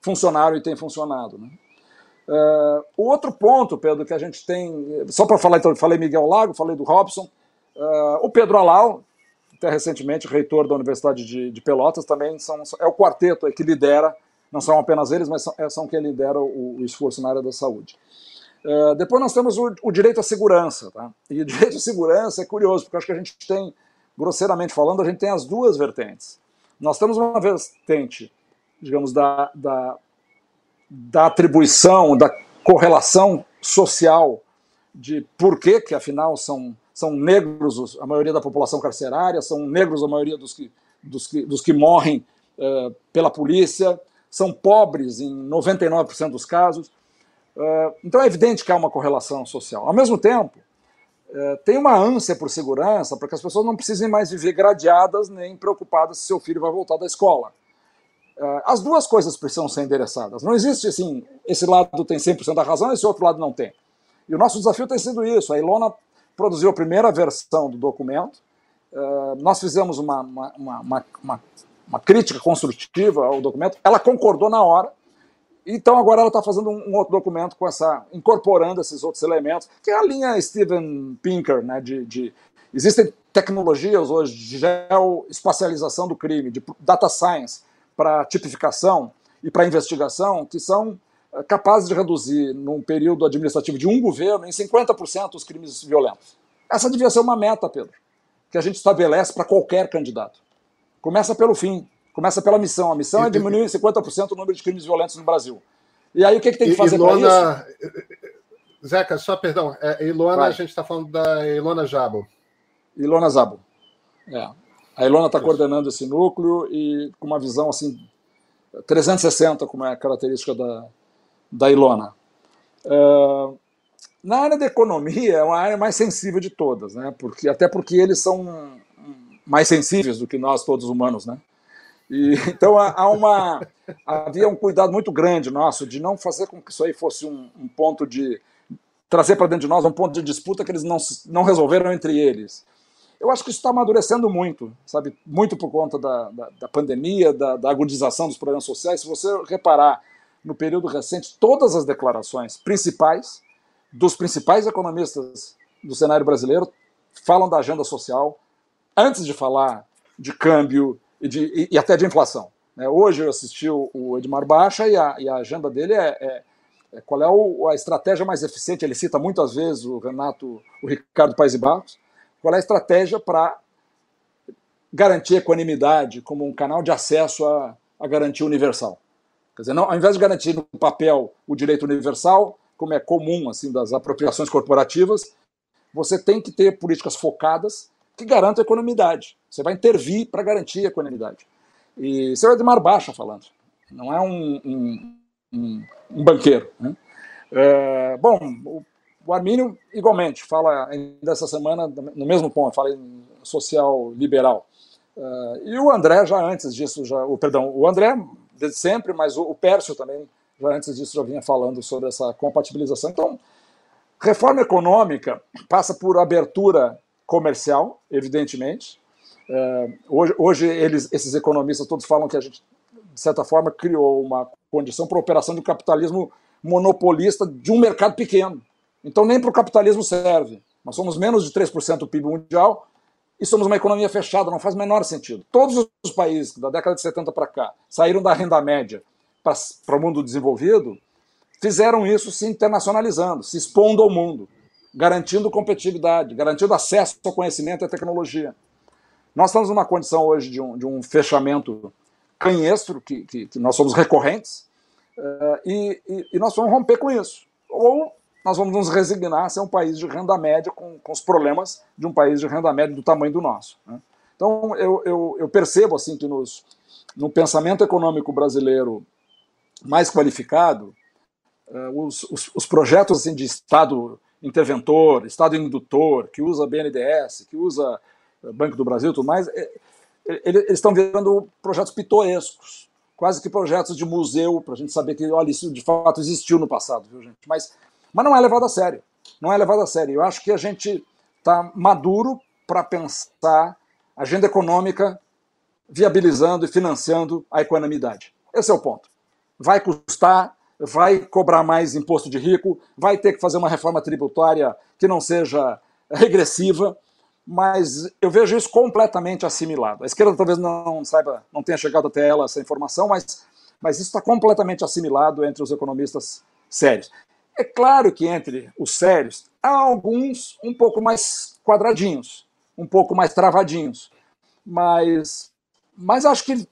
funcionaram e têm funcionado. Né? Uh, o outro ponto, Pedro, que a gente tem, só para falar, então, falei Miguel Lago, falei do Robson, uh, o Pedro Alau, até recentemente reitor da Universidade de, de, Pelotas, também são, é o quarteto que lidera, não são apenas eles, mas são, é, são quem lidera o, o, esforço na área da saúde. Uh, depois nós temos o, o, direito à segurança, tá? e o direito à segurança é curioso, porque acho que a gente tem, grosseiramente falando, a gente tem as duas vertentes. Nós temos uma vertente, digamos, da, da da atribuição, da correlação social de por que, que afinal são, são negros a maioria da população carcerária, são negros a maioria dos que, dos que, dos que morrem uh, pela polícia, são pobres em 99% dos casos. Uh, então é evidente que há uma correlação social. Ao mesmo tempo, uh, tem uma ânsia por segurança para que as pessoas não precisem mais viver gradeadas nem preocupadas se seu filho vai voltar da escola. Uh, as duas coisas precisam ser endereçadas. Não existe assim, esse lado tem 100% da razão, esse outro lado não tem. E o nosso desafio tem sido isso. A Ilona produziu a primeira versão do documento, uh, nós fizemos uma, uma, uma, uma, uma crítica construtiva ao documento, ela concordou na hora, então agora ela está fazendo um, um, outro documento com essa, incorporando esses outros elementos, que é a linha Steven Pinker, né, de, de existem tecnologias hoje de geoespacialização do crime, de data science, para tipificação e para investigação que são eh, capazes de reduzir, num período administrativo de um governo, em 50% os crimes violentos. Essa devia ser uma meta, Pedro, que a gente estabelece para qualquer candidato. Começa pelo fim, começa pela missão. A missão é diminuir em 50% o número de crimes violentos no Brasil. E aí o que, que tem que fazer para isso? Zeca, só perdão. É, Ilona, Vai. a gente está falando da Ilona Jabo. Ilona Zabo. É. A Ilona está coordenando esse núcleo e com uma visão assim 360, como é a característica da, da Ilona. Uh, na área da economia é uma área mais sensível de todas, né? Porque, até porque eles são mais sensíveis do que nós, todos humanos, né? E, então há uma, havia um cuidado muito grande nosso de não fazer com que isso aí fosse um, um ponto de trazer para dentro de nós um ponto de disputa que eles não, não resolveram entre eles. Eu acho que isso está amadurecendo muito, sabe? Muito por conta da, da, da pandemia, da, da, agudização dos problemas sociais. Se você reparar no período recente, todas as declarações principais dos principais economistas do cenário brasileiro falam da agenda social antes de falar de câmbio e, de, e, e até de inflação. Né? Hoje eu assisti o, o Edmar Baixa e a, e a agenda dele é, é, É, qual é a estratégia mais eficiente? Ele cita muitas vezes o Renato, o Ricardo Paes e Barros. Qual é a estratégia para garantir equanimidade como um canal de acesso à, à garantia universal? Quer dizer, não, ao invés de garantir no papel o direito universal, como é comum assim das apropriações corporativas, você tem que ter políticas focadas que garantam a equanimidade. Você vai intervir para garantir a equanimidade. E isso é de mar baixa falando, não é um, um, um, um banqueiro. Né? É, bom, o, o Armínio, igualmente, fala ainda essa semana, no mesmo ponto, fala em social liberal. Uh, e o André, já antes disso, já, o, perdão, o André, desde sempre, mas o, o Pércio também, já antes disso, já vinha falando sobre essa compatibilização. Então, reforma econômica passa por abertura comercial, evidentemente. Uh, hoje, hoje eles, esses economistas todos falam que a gente, de certa forma, criou uma condição para a operação de um capitalismo monopolista de um mercado pequeno. Então, nem para o capitalismo serve. Nós somos menos de 3% do PIB mundial e somos uma economia fechada, não faz o menor sentido. Todos os países da década de 70 para cá saíram da renda média para o mundo desenvolvido, fizeram isso se internacionalizando, se expondo ao mundo, garantindo competitividade, garantindo acesso ao conhecimento e à tecnologia. Nós estamos numa condição hoje de um, de um fechamento canhestro, que, que, que nós somos recorrentes, uh, e, e, e nós vamos romper com isso. Ou nós vamos nos resignar a ser um país de renda média com, com os problemas de um país de renda média do tamanho do nosso. Né? Então, eu, eu, eu, percebo assim que nos, no pensamento econômico brasileiro mais qualificado, uh, os, os, os, projetos assim, de Estado interventor, Estado indutor, que usa BNDES, que usa eh, Banco do Brasil e tudo mais, é, eles estão virando projetos pitorescos, quase que projetos de museu, para a gente saber que, olha, isso de fato existiu no passado, viu, gente? Mas mas não é levado a sério. Não é levado a sério. Eu acho que a gente está maduro para pensar agenda econômica viabilizando e financiando a equanimidade. Esse é o ponto. Vai custar, vai cobrar mais imposto de rico, vai ter que fazer uma reforma tributária que não seja regressiva, mas eu vejo isso completamente assimilado. A esquerda talvez não saiba, não tenha chegado até ela essa informação, mas, mas isso está completamente assimilado entre os economistas sérios. É claro que entre os sérios há alguns um pouco mais quadradinhos, um pouco mais travadinhos, mas, mas acho que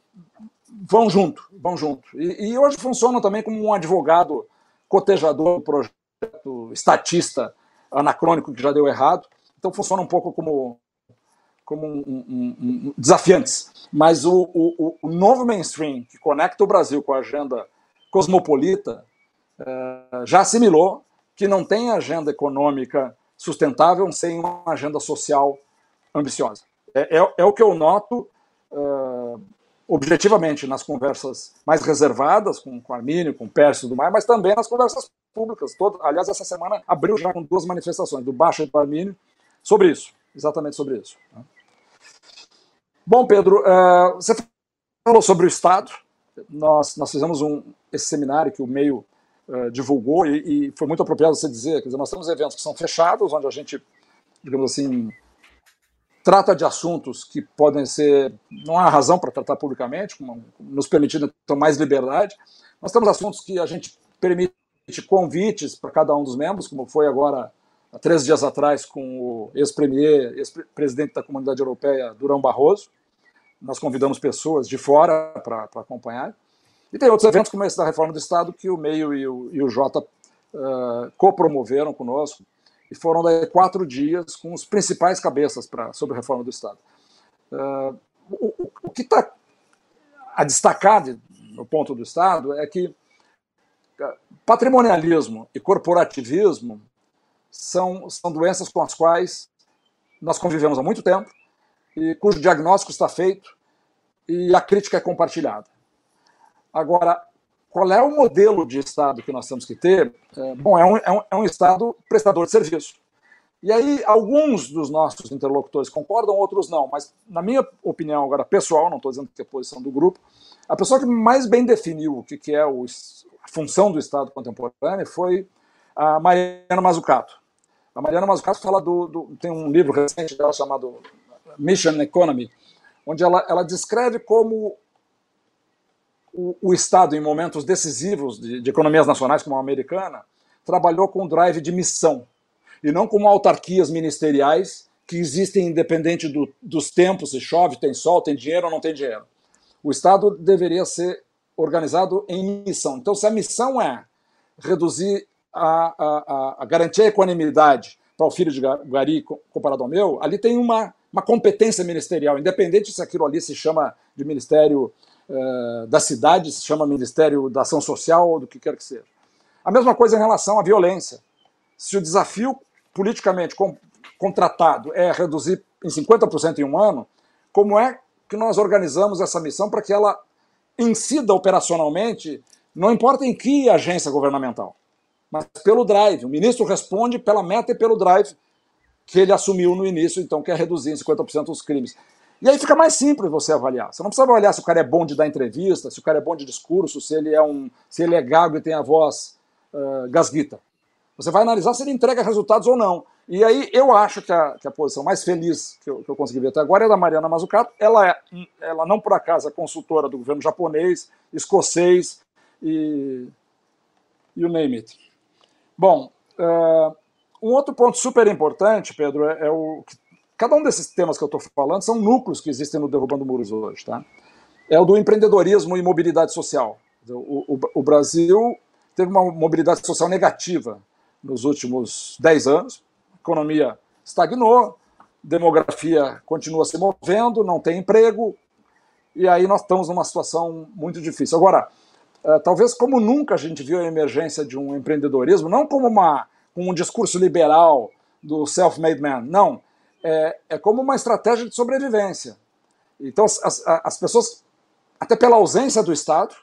vão junto, vão junto. E, e hoje funcionam também como um advogado cotejador do projeto estatista anacrônico que já deu errado. Então funciona um pouco como, como um, um, um, desafiantes. Mas o, o, o novo mainstream que conecta o Brasil com a agenda cosmopolita já assimilou que não tem agenda econômica sustentável sem uma agenda social ambiciosa. É, é, é o que eu noto uh, objetivamente nas conversas mais reservadas com, com Armínio, com Pércio e do mais, mas também nas conversas públicas. Todo, aliás, essa semana abriu já com duas manifestações, do Baixa e do Armínio, sobre isso, exatamente sobre isso. Né? Bom, Pedro, uh, você falou sobre o Estado. Nós, nós fizemos um, esse seminário que o meio uh, divulgou, e, e, foi muito apropriado você dizer, quer dizer, nós temos eventos que são fechados, onde a gente, digamos assim, trata de assuntos que podem ser, não há razão para tratar publicamente, como, nos permitindo mais liberdade. Nós temos assuntos que a gente permite convites para cada um dos membros, como foi agora, há três dias atrás, com o ex-premier, ex-presidente da Comunidade Europeia, Durão Barroso. Nós convidamos pessoas de fora para acompanhar. E tem outros eventos, como esse da reforma do Estado, que o Meio e o, e o Jota uh, copromoveram conosco, e foram daí quatro dias com os principais cabeças pra, sobre a reforma do Estado. Uh, o, o, que está a destacar de, no ponto do Estado é que patrimonialismo e corporativismo são, são doenças com as quais nós convivemos há muito tempo e cujo diagnóstico está feito e a crítica é compartilhada. Agora, qual é o modelo de Estado que nós temos que ter? É, bom, é um, é, um, é um Estado prestador de serviço. E aí, alguns dos nossos interlocutores concordam, outros não. Mas, na minha opinião, agora pessoal, não estou dizendo que é a posição do grupo, a pessoa que mais bem definiu o que, que é o, a função do Estado contemporâneo foi a Mariana Mazzucato. A Mariana Mazzucato fala do, do, tem um livro recente dela chamado Mission Economy, onde ela, ela descreve como o, o Estado, em momentos decisivos de, de economias nacionais como a americana, trabalhou com drive de missão e não como autarquias ministeriais que existem independente do, dos tempos, se chove, tem sol, tem dinheiro ou não tem dinheiro. O Estado deveria ser organizado em missão. Então, se a missão é reduzir a, a, a garantir a equanimidade para o filho de Gari comparado ao meu, ali tem uma, uma competência ministerial, independente se aquilo ali se chama de Ministério uh, da Cidade, se chama Ministério da Ação Social ou do que quer que seja. A mesma coisa em relação à violência. Se o desafio politicamente contratado é reduzir em 50% em um ano, como é que nós organizamos essa missão para que ela incida operacionalmente, não importa em que agência governamental, mas pelo drive. O ministro responde pela meta e pelo drive que ele assumiu no início, então, que é reduzir em 50% os crimes. E aí fica mais simples você avaliar. Você não precisa avaliar se o cara é bom de dar entrevista, se o cara é bom de discurso, se ele é um, se ele é gago e tem a voz uh, gasguita. Você vai analisar se ele entrega resultados ou não. E aí eu acho que a, que a posição mais feliz que eu, que eu, consegui ver até agora é da Mariana Mazzucato. Ela, é, ela não por acaso é consultora do governo japonês, escocês e you name it. Bom, uh, um outro ponto super importante, Pedro, é, é o que cada um desses temas que eu estou falando são núcleos que existem no Derrubando Muros hoje, tá? É o do empreendedorismo e mobilidade social. O, o, o Brasil teve uma mobilidade social negativa nos últimos 10 anos, a economia estagnou, demografia continua se movendo, não tem emprego, e aí nós estamos numa situação muito difícil. Agora, uh, talvez como nunca a gente viu a emergência de um empreendedorismo, não como uma, um discurso liberal do self-made man, não, é, é, como uma estratégia de sobrevivência. Então, as, as, as pessoas, até pela ausência do Estado,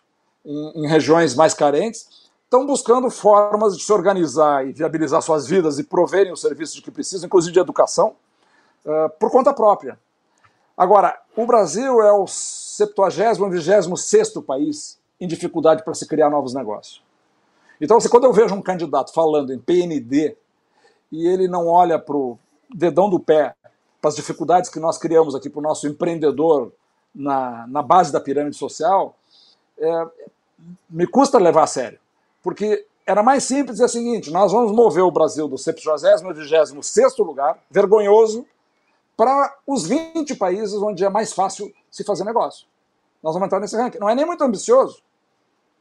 em, em regiões mais carentes, estão buscando formas de se organizar e viabilizar suas vidas e proverem os serviços que precisam, inclusive de educação, uh, por conta própria. Agora, o Brasil é o 70 26 país em dificuldade para se criar novos negócios. Então, quando eu vejo um candidato falando em PND e ele não olha para o dedão do pé para as dificuldades que nós criamos aqui para o nosso empreendedor na, na base da pirâmide social, é, me custa levar a sério porque era mais simples dizer o seguinte: nós vamos mover o Brasil do 70 e 26 lugar, vergonhoso, para os 20 países onde é mais fácil se fazer negócio. Nós vamos entrar nesse ranking. Não é nem muito ambicioso,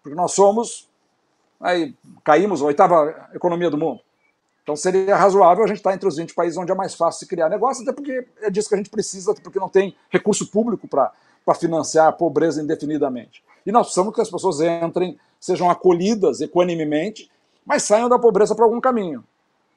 porque nós somos, aí caímos a oitava economia do mundo. Então seria razoável a gente estar entre os 20 países onde é mais fácil se criar negócio, até porque é disso que a gente precisa, porque não tem recurso público para financiar a pobreza indefinidamente. E nós precisamos que as pessoas entrem sejam acolhidas equanimemente, mas saiam da pobreza para algum caminho.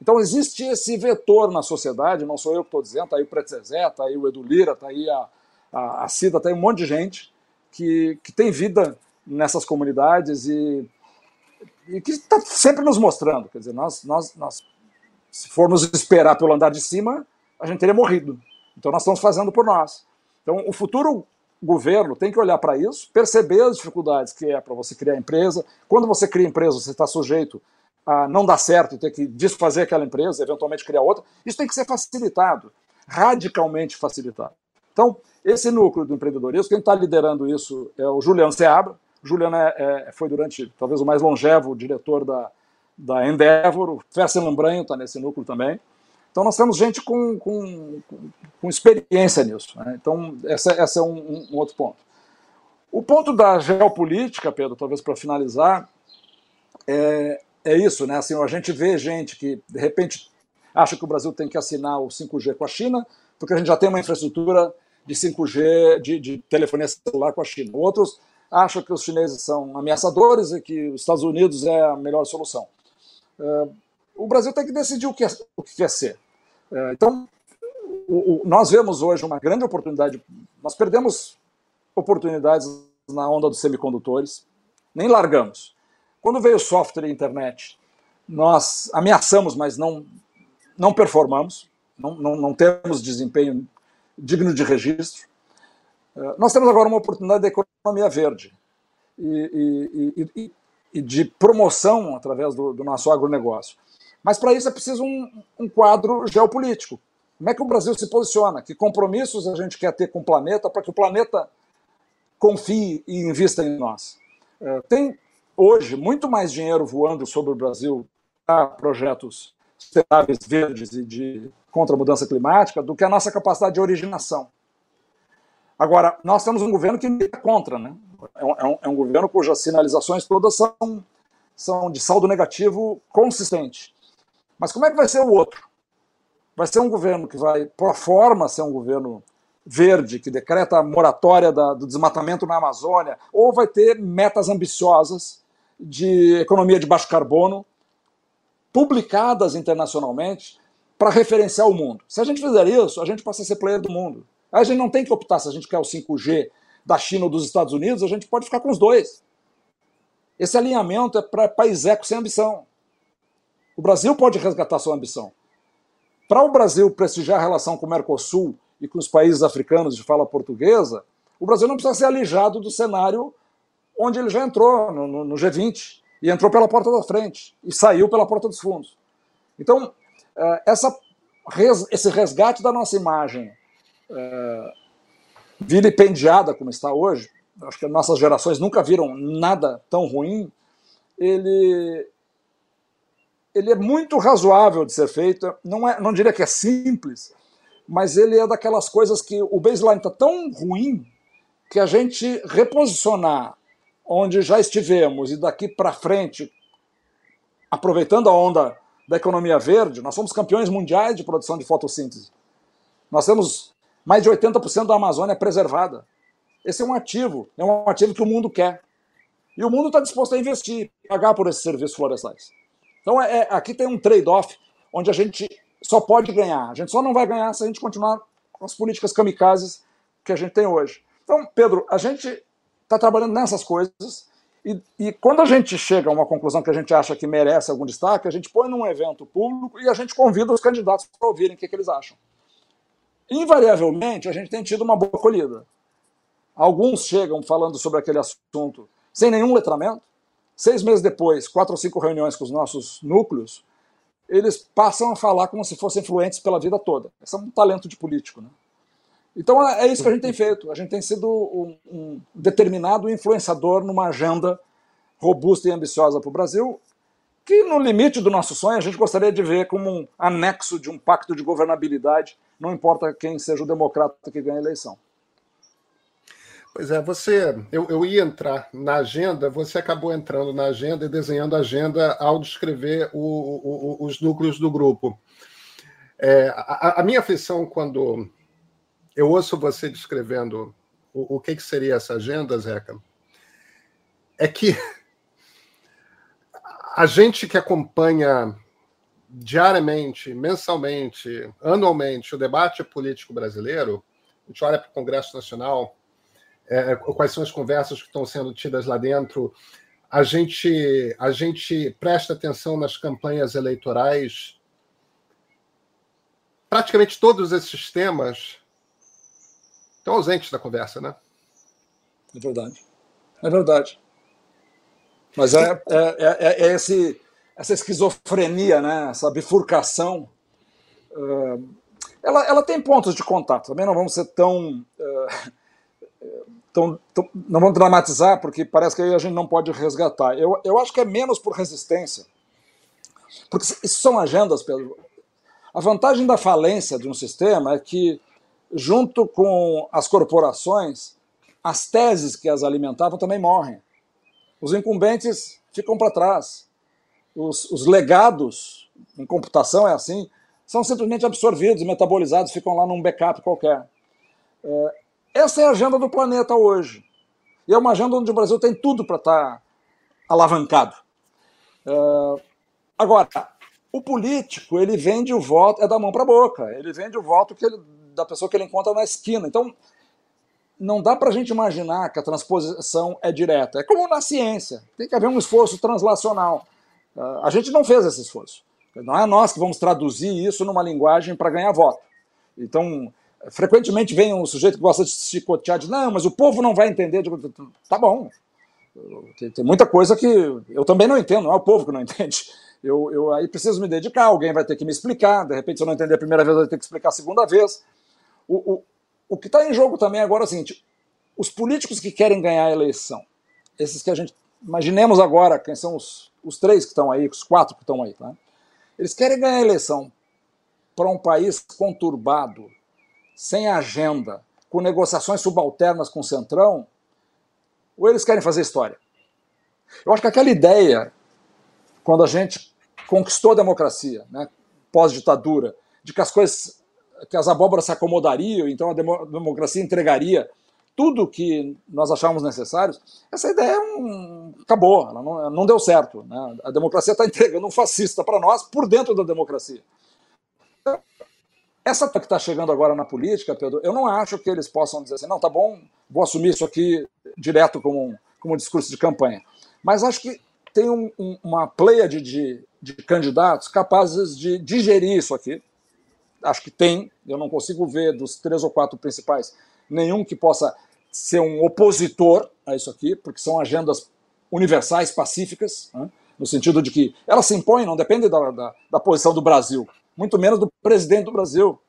Então existe esse vetor na sociedade, não sou eu que estou dizendo, está aí o Pretzezé, está aí o Edu Lira, está aí a, a, a Cida, está aí um monte de gente que, que tem vida nessas comunidades e, e que está sempre nos mostrando. Quer dizer, nós, nós, nós, se formos esperar pelo andar de cima, a gente teria morrido. Então nós estamos fazendo por nós. Então o futuro governo tem que olhar para isso, perceber as dificuldades que é para você criar empresa. Quando você cria empresa, você está sujeito a não dar certo e ter que desfazer aquela empresa, eventualmente criar outra. Isso tem que ser facilitado, radicalmente facilitado. Então, esse núcleo do empreendedorismo, quem está liderando isso é o Juliano Seabra. Juliano é, é, foi durante, talvez, o mais longevo diretor da, da Endeavor. O Fersen Lambranho está nesse núcleo também. Então nós temos gente com, com, com experiência nisso. Né? Então esse, esse é um, um, outro ponto. O ponto da geopolítica, Pedro, talvez para finalizar, é, é isso, né? Assim, a gente vê gente que de repente acha que o Brasil tem que assinar o 5G com a China, porque a gente já tem uma infraestrutura de 5G, de, de telefonia celular com a China. Outros acham que os chineses são ameaçadores e que os Estados Unidos é a melhor solução. O Brasil tem que decidir o que, é, o que quer ser. É, então, o, o, nós vemos hoje uma grande oportunidade. Nós perdemos oportunidades na onda dos semicondutores, nem largamos. Quando veio software e internet, nós ameaçamos, mas não, não performamos, não, não, não temos desempenho digno de registro. É, nós temos agora uma oportunidade da economia verde e, e, e, e de promoção através do, do nosso agronegócio. Mas para isso é preciso um, um quadro geopolítico. Como é que o Brasil se posiciona? Que compromissos a gente quer ter com o planeta para que o planeta confie e invista em nós. É, tem hoje muito mais dinheiro voando sobre o Brasil para projetos sustentáveis, verdes e de contra a mudança climática do que a nossa capacidade de originação. Agora, nós temos um governo que é contra, né? É um, é um, governo cujas sinalizações todas são, são de saldo negativo consistente. Mas como é que vai ser o outro? Vai ser um governo que vai, por forma, ser um governo verde, que decreta a moratória da, do desmatamento na Amazônia, ou vai ter metas ambiciosas de economia de baixo carbono, publicadas internacionalmente, para referenciar o mundo. Se a gente fizer isso, a gente passa a ser player do mundo. A gente não tem que optar se a gente quer o 5G da China ou dos Estados Unidos, a gente pode ficar com os dois. Esse alinhamento é para país eco sem ambição. O Brasil pode resgatar sua ambição. Para o Brasil prestigiar a relação com o Mercosul e com os países africanos de fala portuguesa, o Brasil não precisa ser alijado do cenário onde ele já entrou, no, no, no G20, e entrou pela porta da frente, e saiu pela porta dos fundos. Então, eh, essa, esse resgate da nossa imagem é, vilipendiada como está hoje, acho que nossas gerações nunca viram nada tão ruim, ele, ele é muito razoável de ser feito, não, é, não diria que é simples, mas ele é daquelas coisas que o baseline está tão ruim que a gente reposicionar onde já estivemos e daqui para frente, aproveitando a onda da economia verde, nós somos campeões mundiais de produção de fotossíntese. Nós temos mais de 80% da Amazônia preservada. Esse é um ativo, é um ativo que o mundo quer. E o mundo está disposto a investir, pagar por esses serviços florestais. Então, é, é aqui tem um trade-off onde a gente só pode ganhar. A gente só não vai ganhar se a gente continuar com as políticas kamikazes que a gente tem hoje. Então, Pedro, a gente está trabalhando nessas coisas e, e, quando a gente chega a uma conclusão que a gente acha que merece algum destaque, a gente põe num evento público e a gente convida os candidatos para ouvirem o que, que eles acham invariavelmente a gente tem tido uma boa acolhida. Alguns chegam falando sobre aquele assunto sem nenhum letramento. Seis meses depois, quatro ou cinco reuniões com os nossos núcleos, eles passam a falar como se fossem influentes pela vida toda. Esse é um talento de político. Né? Então é, é isso que a gente tem feito. A gente tem sido um, um determinado influenciador numa agenda robusta e ambiciosa para o Brasil, que no limite do nosso sonho a gente gostaria de ver como um anexo de um pacto de governabilidade não importa quem seja o democrata que ganha a eleição. Pois é, você, eu, eu ia entrar na agenda, você acabou entrando na agenda e desenhando a agenda ao descrever o, o, os núcleos do grupo. É, a, a, minha aflição quando eu ouço você descrevendo o, o que, que seria essa agenda, Zeca, é que a gente que acompanha diariamente, mensalmente, anualmente o debate político brasileiro, a gente olha para o Congresso Nacional, é, quais são as conversas que estão sendo tidas lá dentro, a gente, a gente presta atenção nas campanhas eleitorais. Praticamente todos esses temas estão ausentes da conversa, né? É verdade. É verdade. Mas é, é, é, é esse essa esquizofrenia, né, essa bifurcação, uh, ela, ela tem pontos de contato. Também não vamos ser tão, uh, tão, tão, não vamos dramatizar, porque parece que aí a gente não pode resgatar. Eu, eu acho que é menos por resistência, porque isso são agendas, Pedro. A vantagem da falência de um sistema é que, junto com as corporações, as teses que as alimentavam também morrem. Os incumbentes ficam para trás os, os legados em computação é assim, são simplesmente absorvidos, metabolizados, ficam lá num backup qualquer. É, essa é a agenda do planeta hoje. E é uma agenda onde o Brasil tem tudo para estar tá alavancado. É, agora, o político, ele vende o voto, é da mão para a boca, ele vende o voto que ele, da pessoa que ele encontra na esquina. Então, não dá para a gente imaginar que a transposição é direta. É como na ciência, tem que haver um esforço translacional. A gente não fez esse esforço. Não é nós que vamos traduzir isso numa linguagem para ganhar voto. Então, frequentemente vem um sujeito que gosta de chicotear de não, mas o povo não vai entender. Tá bom. Tem, muita coisa que eu também não entendo, não é o povo que não entende. Eu, eu aí preciso me dedicar, alguém vai ter que me explicar. De repente, se eu não entender a primeira vez, eu vou ter que explicar a segunda vez. O, o que está em jogo também agora é o seguinte: os políticos que querem ganhar a eleição, esses que a gente. Imaginemos agora quem são os, os três que estão aí, os quatro que estão aí, tá? Eles querem ganhar a eleição para um país conturbado, sem agenda, com negociações subalternas com o Centrão, ou eles querem fazer história? Eu acho que aquela ideia, quando a gente conquistou a democracia, né, pós-ditadura, de que as coisas, que as abóboras se acomodariam, então a democracia entregaria tudo que nós achávamos necessários, essa ideia um, acabou, ela não, não, deu certo. Né? A democracia está entregando um fascista para nós por dentro da democracia. Essa que está chegando agora na política, Pedro, eu não acho que eles possam dizer assim, não, tá bom, vou assumir isso aqui direto como um, como discurso de campanha. Mas acho que tem um, uma pleia de, de, de candidatos capazes de digerir isso aqui. Acho que tem, eu não consigo ver dos três ou quatro principais nenhum que possa ser um opositor a isso aqui, porque são agendas universais, pacíficas, né? no sentido de que elas se impõem, não depende da, da, da, posição do Brasil, muito menos do presidente do Brasil.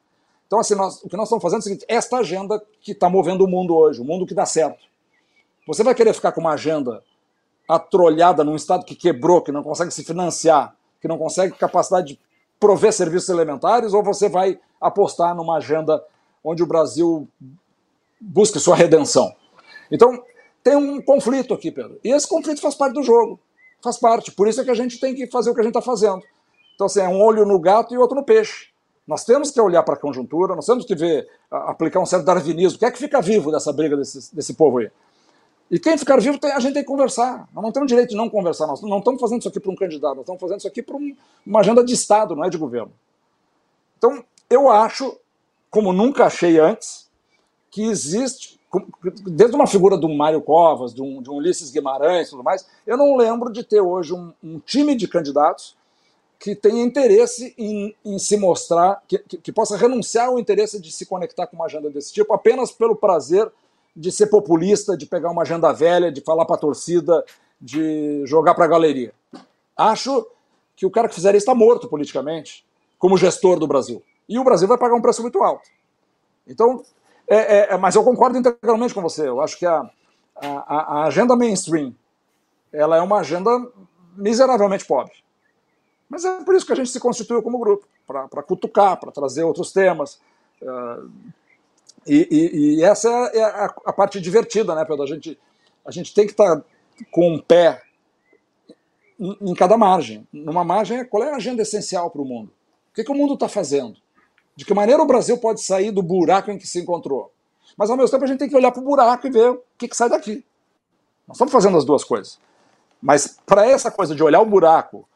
Então, assim, nós, o que nós estamos fazendo é o seguinte: esta agenda que está movendo o mundo hoje, o mundo que dá certo. Você vai querer ficar com uma agenda atrolhada num Estado que quebrou, que não consegue se financiar, que não consegue capacidade de prover serviços elementares, ou você vai apostar numa agenda onde o Brasil busque sua redenção? Então, tem um conflito aqui, Pedro. E esse conflito faz parte do jogo. Faz parte. Por isso é que a gente tem que fazer o que a gente está fazendo. Então, assim, é um olho no gato e outro no peixe. Nós temos que olhar para a conjuntura, nós temos que ver, aplicar um certo darwinismo. O que é que fica vivo dessa briga desse, desse povo aí? E quem ficar vivo, tem, a gente tem que conversar. Nós não temos direito de não conversar. Nós não estamos fazendo isso aqui para um candidato, nós estamos fazendo isso aqui para um, uma agenda de Estado, não é de governo. Então, eu acho, como nunca achei antes, que existe, desde uma figura do Mário Covas, de um, de um Ulisses Guimarães e tudo mais, eu não lembro de ter hoje um, um time de candidatos que tenha interesse em, em se mostrar, que, que, que, possa renunciar ao interesse de se conectar com uma agenda desse tipo apenas pelo prazer de ser populista, de pegar uma agenda velha, de falar para a torcida, de jogar para a galeria. Acho que o cara que fizer isso está morto politicamente, como gestor do Brasil. E o Brasil vai pagar um preço muito alto. Então, é, é, é mas eu concordo integralmente com você. Eu acho que a, a, a agenda mainstream ela é uma agenda miseravelmente pobre. Mas é por isso que a gente se constituiu como grupo para cutucar, para trazer outros temas. Uh, e, e, e, essa é a, a, parte divertida, né, Pedro? A gente, a gente tem que estar tá com um pé em, em, cada margem. Numa margem, qual é a agenda essencial para o mundo? O que, que o mundo está fazendo? De que maneira o Brasil pode sair do buraco em que se encontrou? Mas, ao mesmo tempo, a gente tem que olhar para o buraco e ver o que, que sai daqui. Nós estamos fazendo as duas coisas. Mas, para essa coisa de olhar o buraco,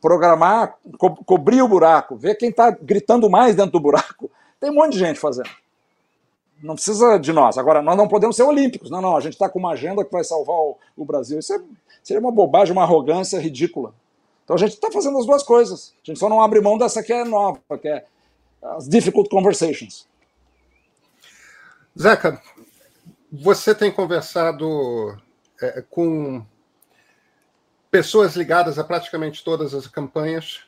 programar, co cobrir o buraco, ver quem está gritando mais dentro do buraco, tem um monte de gente fazendo. Não precisa de nós. Agora, nós não podemos ser olímpicos. Não, não, a gente está com uma agenda que vai salvar o, o Brasil. Isso é, seria uma bobagem, uma arrogância ridícula. Então a gente está fazendo as duas coisas. A gente só não abre mão dessa que é nova, que é as difficult conversations. Zeca, você tem conversado é, com pessoas ligadas a praticamente todas as campanhas,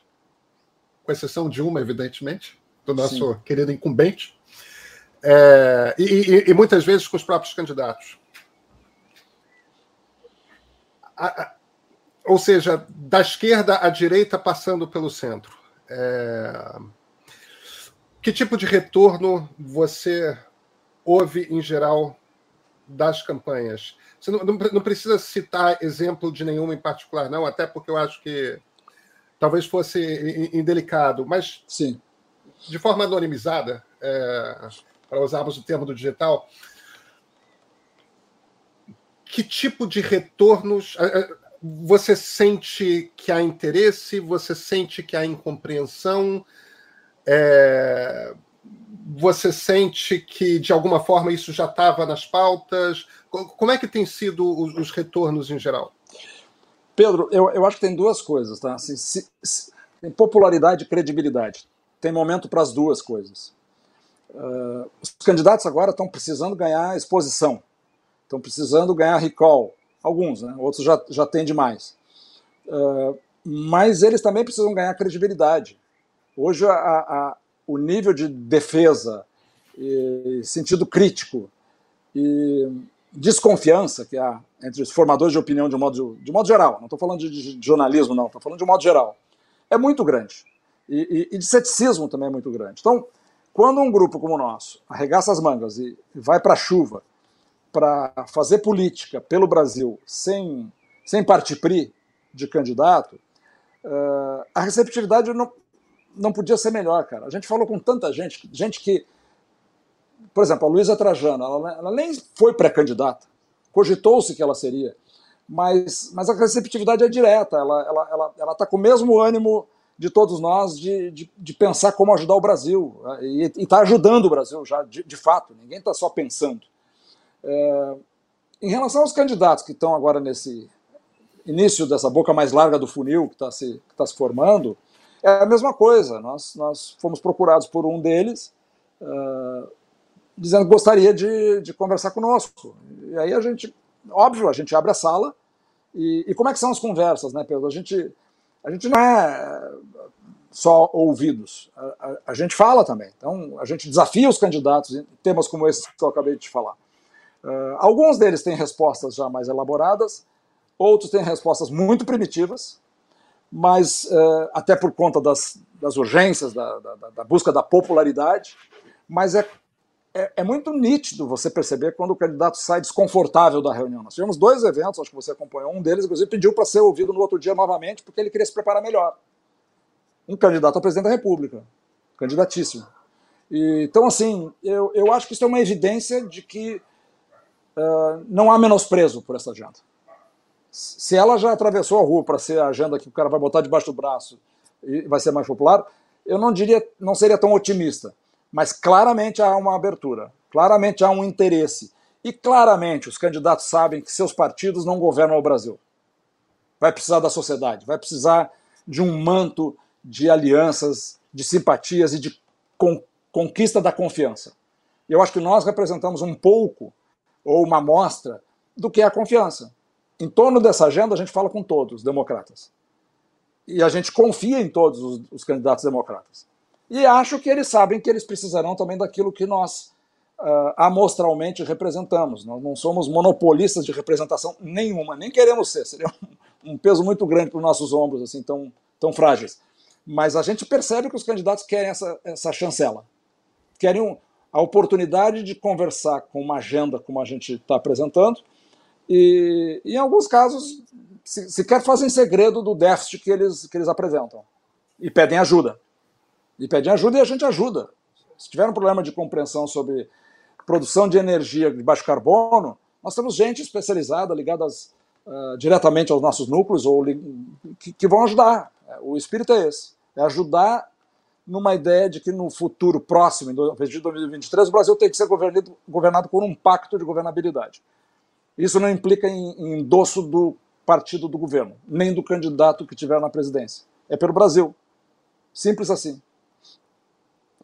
com exceção de uma, evidentemente do nosso Sim. querido incumbente, é, e, e, e, muitas vezes com os próprios candidatos. A, a, ou seja, da esquerda à direita passando pelo centro. É, que tipo de retorno você ouve em geral das campanhas? Você não, não, não, precisa citar exemplo de nenhuma em particular, não, até porque eu acho que talvez fosse indelicado, mas Sim de forma anonimizada, é, para usarmos o termo do digital, que tipo de retornos é, é, você sente que há interesse, você sente que há incompreensão, é, você sente que de alguma forma isso já estava nas pautas? Como é que tem sido os, os retornos em geral? Pedro, eu, eu acho que tem duas coisas, tá? Assim, se, se, popularidade e credibilidade tem momento para as duas coisas. Uh, os candidatos agora estão precisando ganhar exposição, estão precisando ganhar recall, alguns, né? outros já, já têm demais. Uh, mas eles também precisam ganhar credibilidade. Hoje a, a, o nível de defesa sentido crítico e desconfiança que há entre os formadores de opinião de modo, de modo geral, não estou falando de, de, jornalismo, não, estou falando de modo geral, é muito grande. E, e, e, de ceticismo também é muito grande. Então, quando um grupo como o nosso arregaça as mangas e vai para a chuva para fazer política pelo Brasil sem, sem partipri de candidato, uh, a receptividade não, não podia ser melhor, cara. A gente falou com tanta gente, gente que por exemplo, a Luísa Trajano, ela, ela nem foi pré-candidata, cogitou-se que ela seria, mas, mas a receptividade é direta, ela está ela, ela, ela tá com o mesmo ânimo de todos nós de, de, de, pensar como ajudar o Brasil, né, e está ajudando o Brasil já, de, de fato, ninguém está só pensando. É, em relação aos candidatos que estão agora nesse início dessa boca mais larga do funil que está se, tá se formando, é a mesma coisa. Nós, nós fomos procurados por um deles, uh, dizendo que gostaria de, de conversar conosco. E aí a gente, óbvio, a gente abre a sala. E, e como é que são as conversas, né, Pedro? A gente, a gente não é só ouvidos, a, a, a, gente fala também. Então, a gente desafia os candidatos em temas como esse que eu acabei de falar. Uh, alguns deles têm respostas já mais elaboradas, outros têm respostas muito primitivas, mas uh, até por conta das, das urgências, da, da, da busca da popularidade, mas é é, é, muito nítido você perceber quando o candidato sai desconfortável da reunião. Nós tivemos dois eventos, acho que você acompanhou, um deles, inclusive, pediu para ser ouvido no outro dia novamente, porque ele queria se preparar melhor. Um candidato a presidente da República, candidatíssimo. E, então, assim, eu, eu acho que isso é uma evidência de que uh, não há menosprezo por essa agenda. Se ela já atravessou a rua para ser a agenda que o cara vai botar debaixo do braço e vai ser mais popular, eu não diria, não seria tão otimista mas claramente há uma abertura, claramente há um interesse. E claramente os candidatos sabem que seus partidos não governam o Brasil. Vai precisar da sociedade, vai precisar de um manto de alianças, de simpatias e de con conquista da confiança. Eu acho que nós representamos um pouco, ou uma amostra, do que é a confiança. Em torno dessa agenda, a gente fala com todos os democratas. E a gente confia em todos os, os candidatos democratas. E acho que eles sabem que eles precisarão também daquilo que nós uh, amostralmente representamos. Nós não somos monopolistas de representação nenhuma, nem queremos ser. Seria um, um peso muito grande para os nossos ombros, assim, tão, tão frágeis. Mas a gente percebe que os candidatos querem essa, essa chancela. Querem um, a oportunidade de conversar com uma agenda como a gente está apresentando. E, em alguns casos, sequer se fazem segredo do déficit que eles, que eles apresentam. E pedem ajuda e pedem ajuda e a gente ajuda. Se tiver um problema de compreensão sobre produção de energia de baixo carbono, nós temos gente especializada ligada às, uh, diretamente aos nossos núcleos ou que, que, vão ajudar. O espírito é esse: é ajudar numa ideia de que no futuro próximo, em 2023, o Brasil tem que ser governado, governado por um pacto de governabilidade. Isso não implica em, em endosso do partido do governo, nem do candidato que tiver na presidência. É pelo Brasil. Simples assim.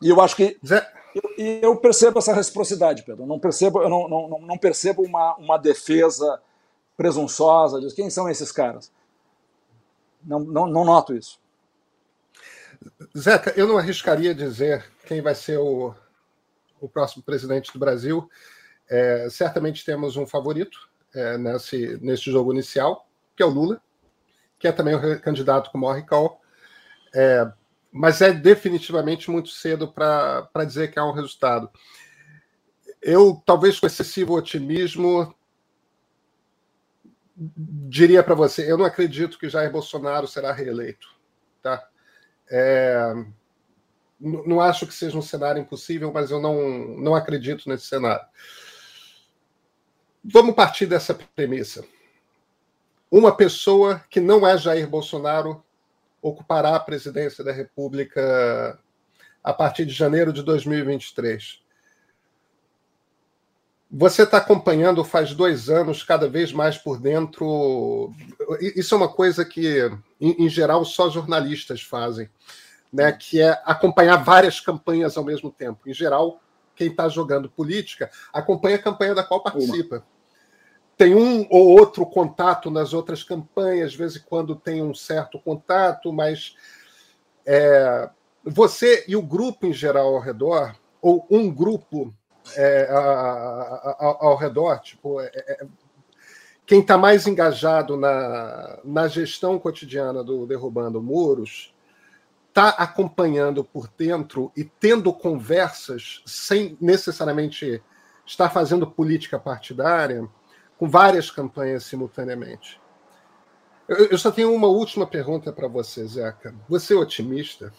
E eu acho que. Zé... Eu, eu percebo essa reciprocidade, Pedro. Não percebo, eu não, não, não percebo uma, uma defesa presunçosa de quem são esses caras. Não, não, não noto isso. Zeca, eu não arriscaria dizer quem vai ser o, o próximo presidente do Brasil. É, certamente temos um favorito é, nesse, nesse jogo inicial, que é o Lula, que é também o candidato com o maior recall. É, mas é definitivamente muito cedo para dizer que há um resultado. Eu, talvez com excessivo otimismo, diria para você: eu não acredito que Jair Bolsonaro será reeleito. Tá? É, não acho que seja um cenário impossível, mas eu não, não acredito nesse cenário. Vamos partir dessa premissa. Uma pessoa que não é Jair Bolsonaro ocupará a presidência da República a partir de janeiro de 2023. Você está acompanhando faz dois anos, cada vez mais por dentro. Isso é uma coisa que, em, geral, só jornalistas fazem, né? que é acompanhar várias campanhas ao mesmo tempo. Em geral, quem está jogando política acompanha a campanha da qual participa. Uma tem um ou outro contato nas outras campanhas, de vez em quando tem um certo contato, mas é, você e o grupo em geral ao redor, ou um grupo é, ao redor, tipo, é, é, quem está mais engajado na, na gestão cotidiana do Derrubando Muros está acompanhando por dentro e tendo conversas sem necessariamente estar fazendo política partidária com várias campanhas simultaneamente. Eu, só tenho uma última pergunta para você, Zeca. Você é otimista?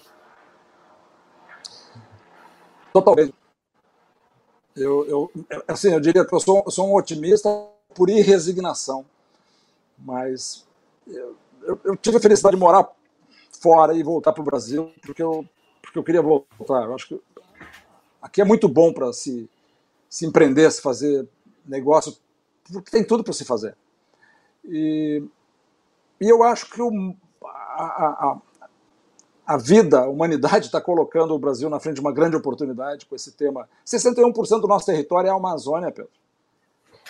Totalmente. Eu, eu, assim, eu diria que eu sou, sou um otimista por irresignação, mas eu, eu, tive a felicidade de morar fora e voltar para o Brasil porque eu, porque eu queria voltar. Eu acho que aqui é muito bom para se, se empreender, se fazer negócio, porque tem tudo para se fazer. E, e eu acho que o, a, a, a vida, a humanidade está colocando o Brasil na frente de uma grande oportunidade com esse tema. 61% do nosso território é a Amazônia, Pedro.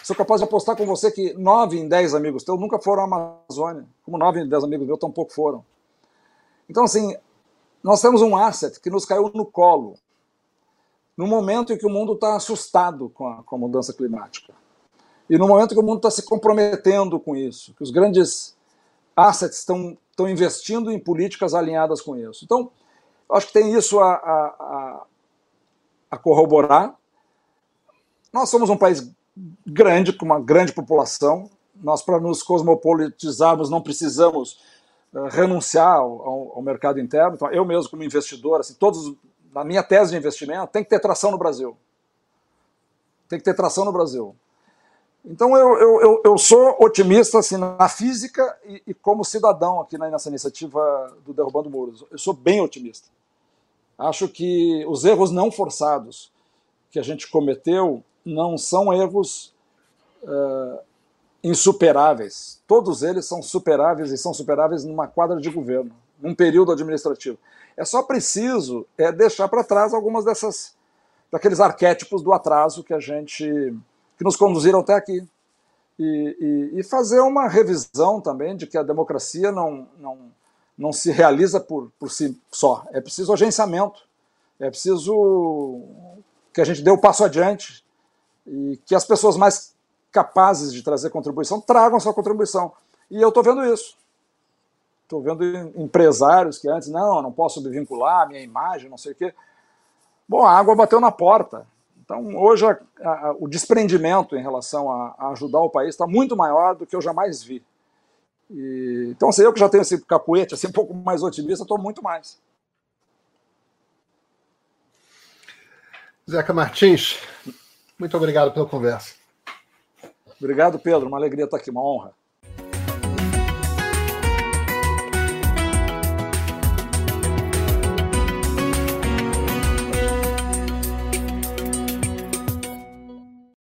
Sou capaz de apostar com você que 9 em 10 amigos teus nunca foram à Amazônia, como 9 em 10 amigos meus tampouco foram. Então, assim, nós temos um asset que nos caiu no colo, no momento em que o mundo está assustado com a, com a mudança climática. E no momento que o mundo está se comprometendo com isso, que os grandes assets estão estão investindo em políticas alinhadas com isso. Então, acho que tem isso a, a, a corroborar. Nós somos um país grande, com uma grande população. Nós, para nos cosmopolitizarmos, não precisamos uh, renunciar ao, ao, mercado interno. Então, eu mesmo, como investidor, assim, todos, na minha tese de investimento, tem que ter tração no Brasil. Tem que ter tração no Brasil. Então eu, eu, eu, sou otimista assim, na física e, e, como cidadão aqui nessa iniciativa do Derrubando Muros. Eu sou bem otimista. Acho que os erros não forçados que a gente cometeu não são erros uh, insuperáveis. Todos eles são superáveis e são superáveis numa quadra de governo, num período administrativo. É só preciso é deixar para trás algumas dessas daqueles arquétipos do atraso que a gente que nos conduziram até aqui. E, e, e, fazer uma revisão também de que a democracia não, não, não se realiza por, por si só. É preciso agenciamento, é preciso que a gente dê o um passo adiante e que as pessoas mais capazes de trazer contribuição tragam sua contribuição. E eu estou vendo isso. Estou vendo empresários que antes, não, não posso me vincular, minha imagem, não sei o quê. Bom, a água bateu na porta. Então, hoje, a, a, o desprendimento em relação a, a ajudar o país está muito maior do que eu jamais vi. E, então, se eu que já tenho esse cacuete assim, um pouco mais otimista, estou muito mais. Zeca Martins, muito obrigado pela conversa. Obrigado, Pedro. Uma alegria estar aqui, uma honra.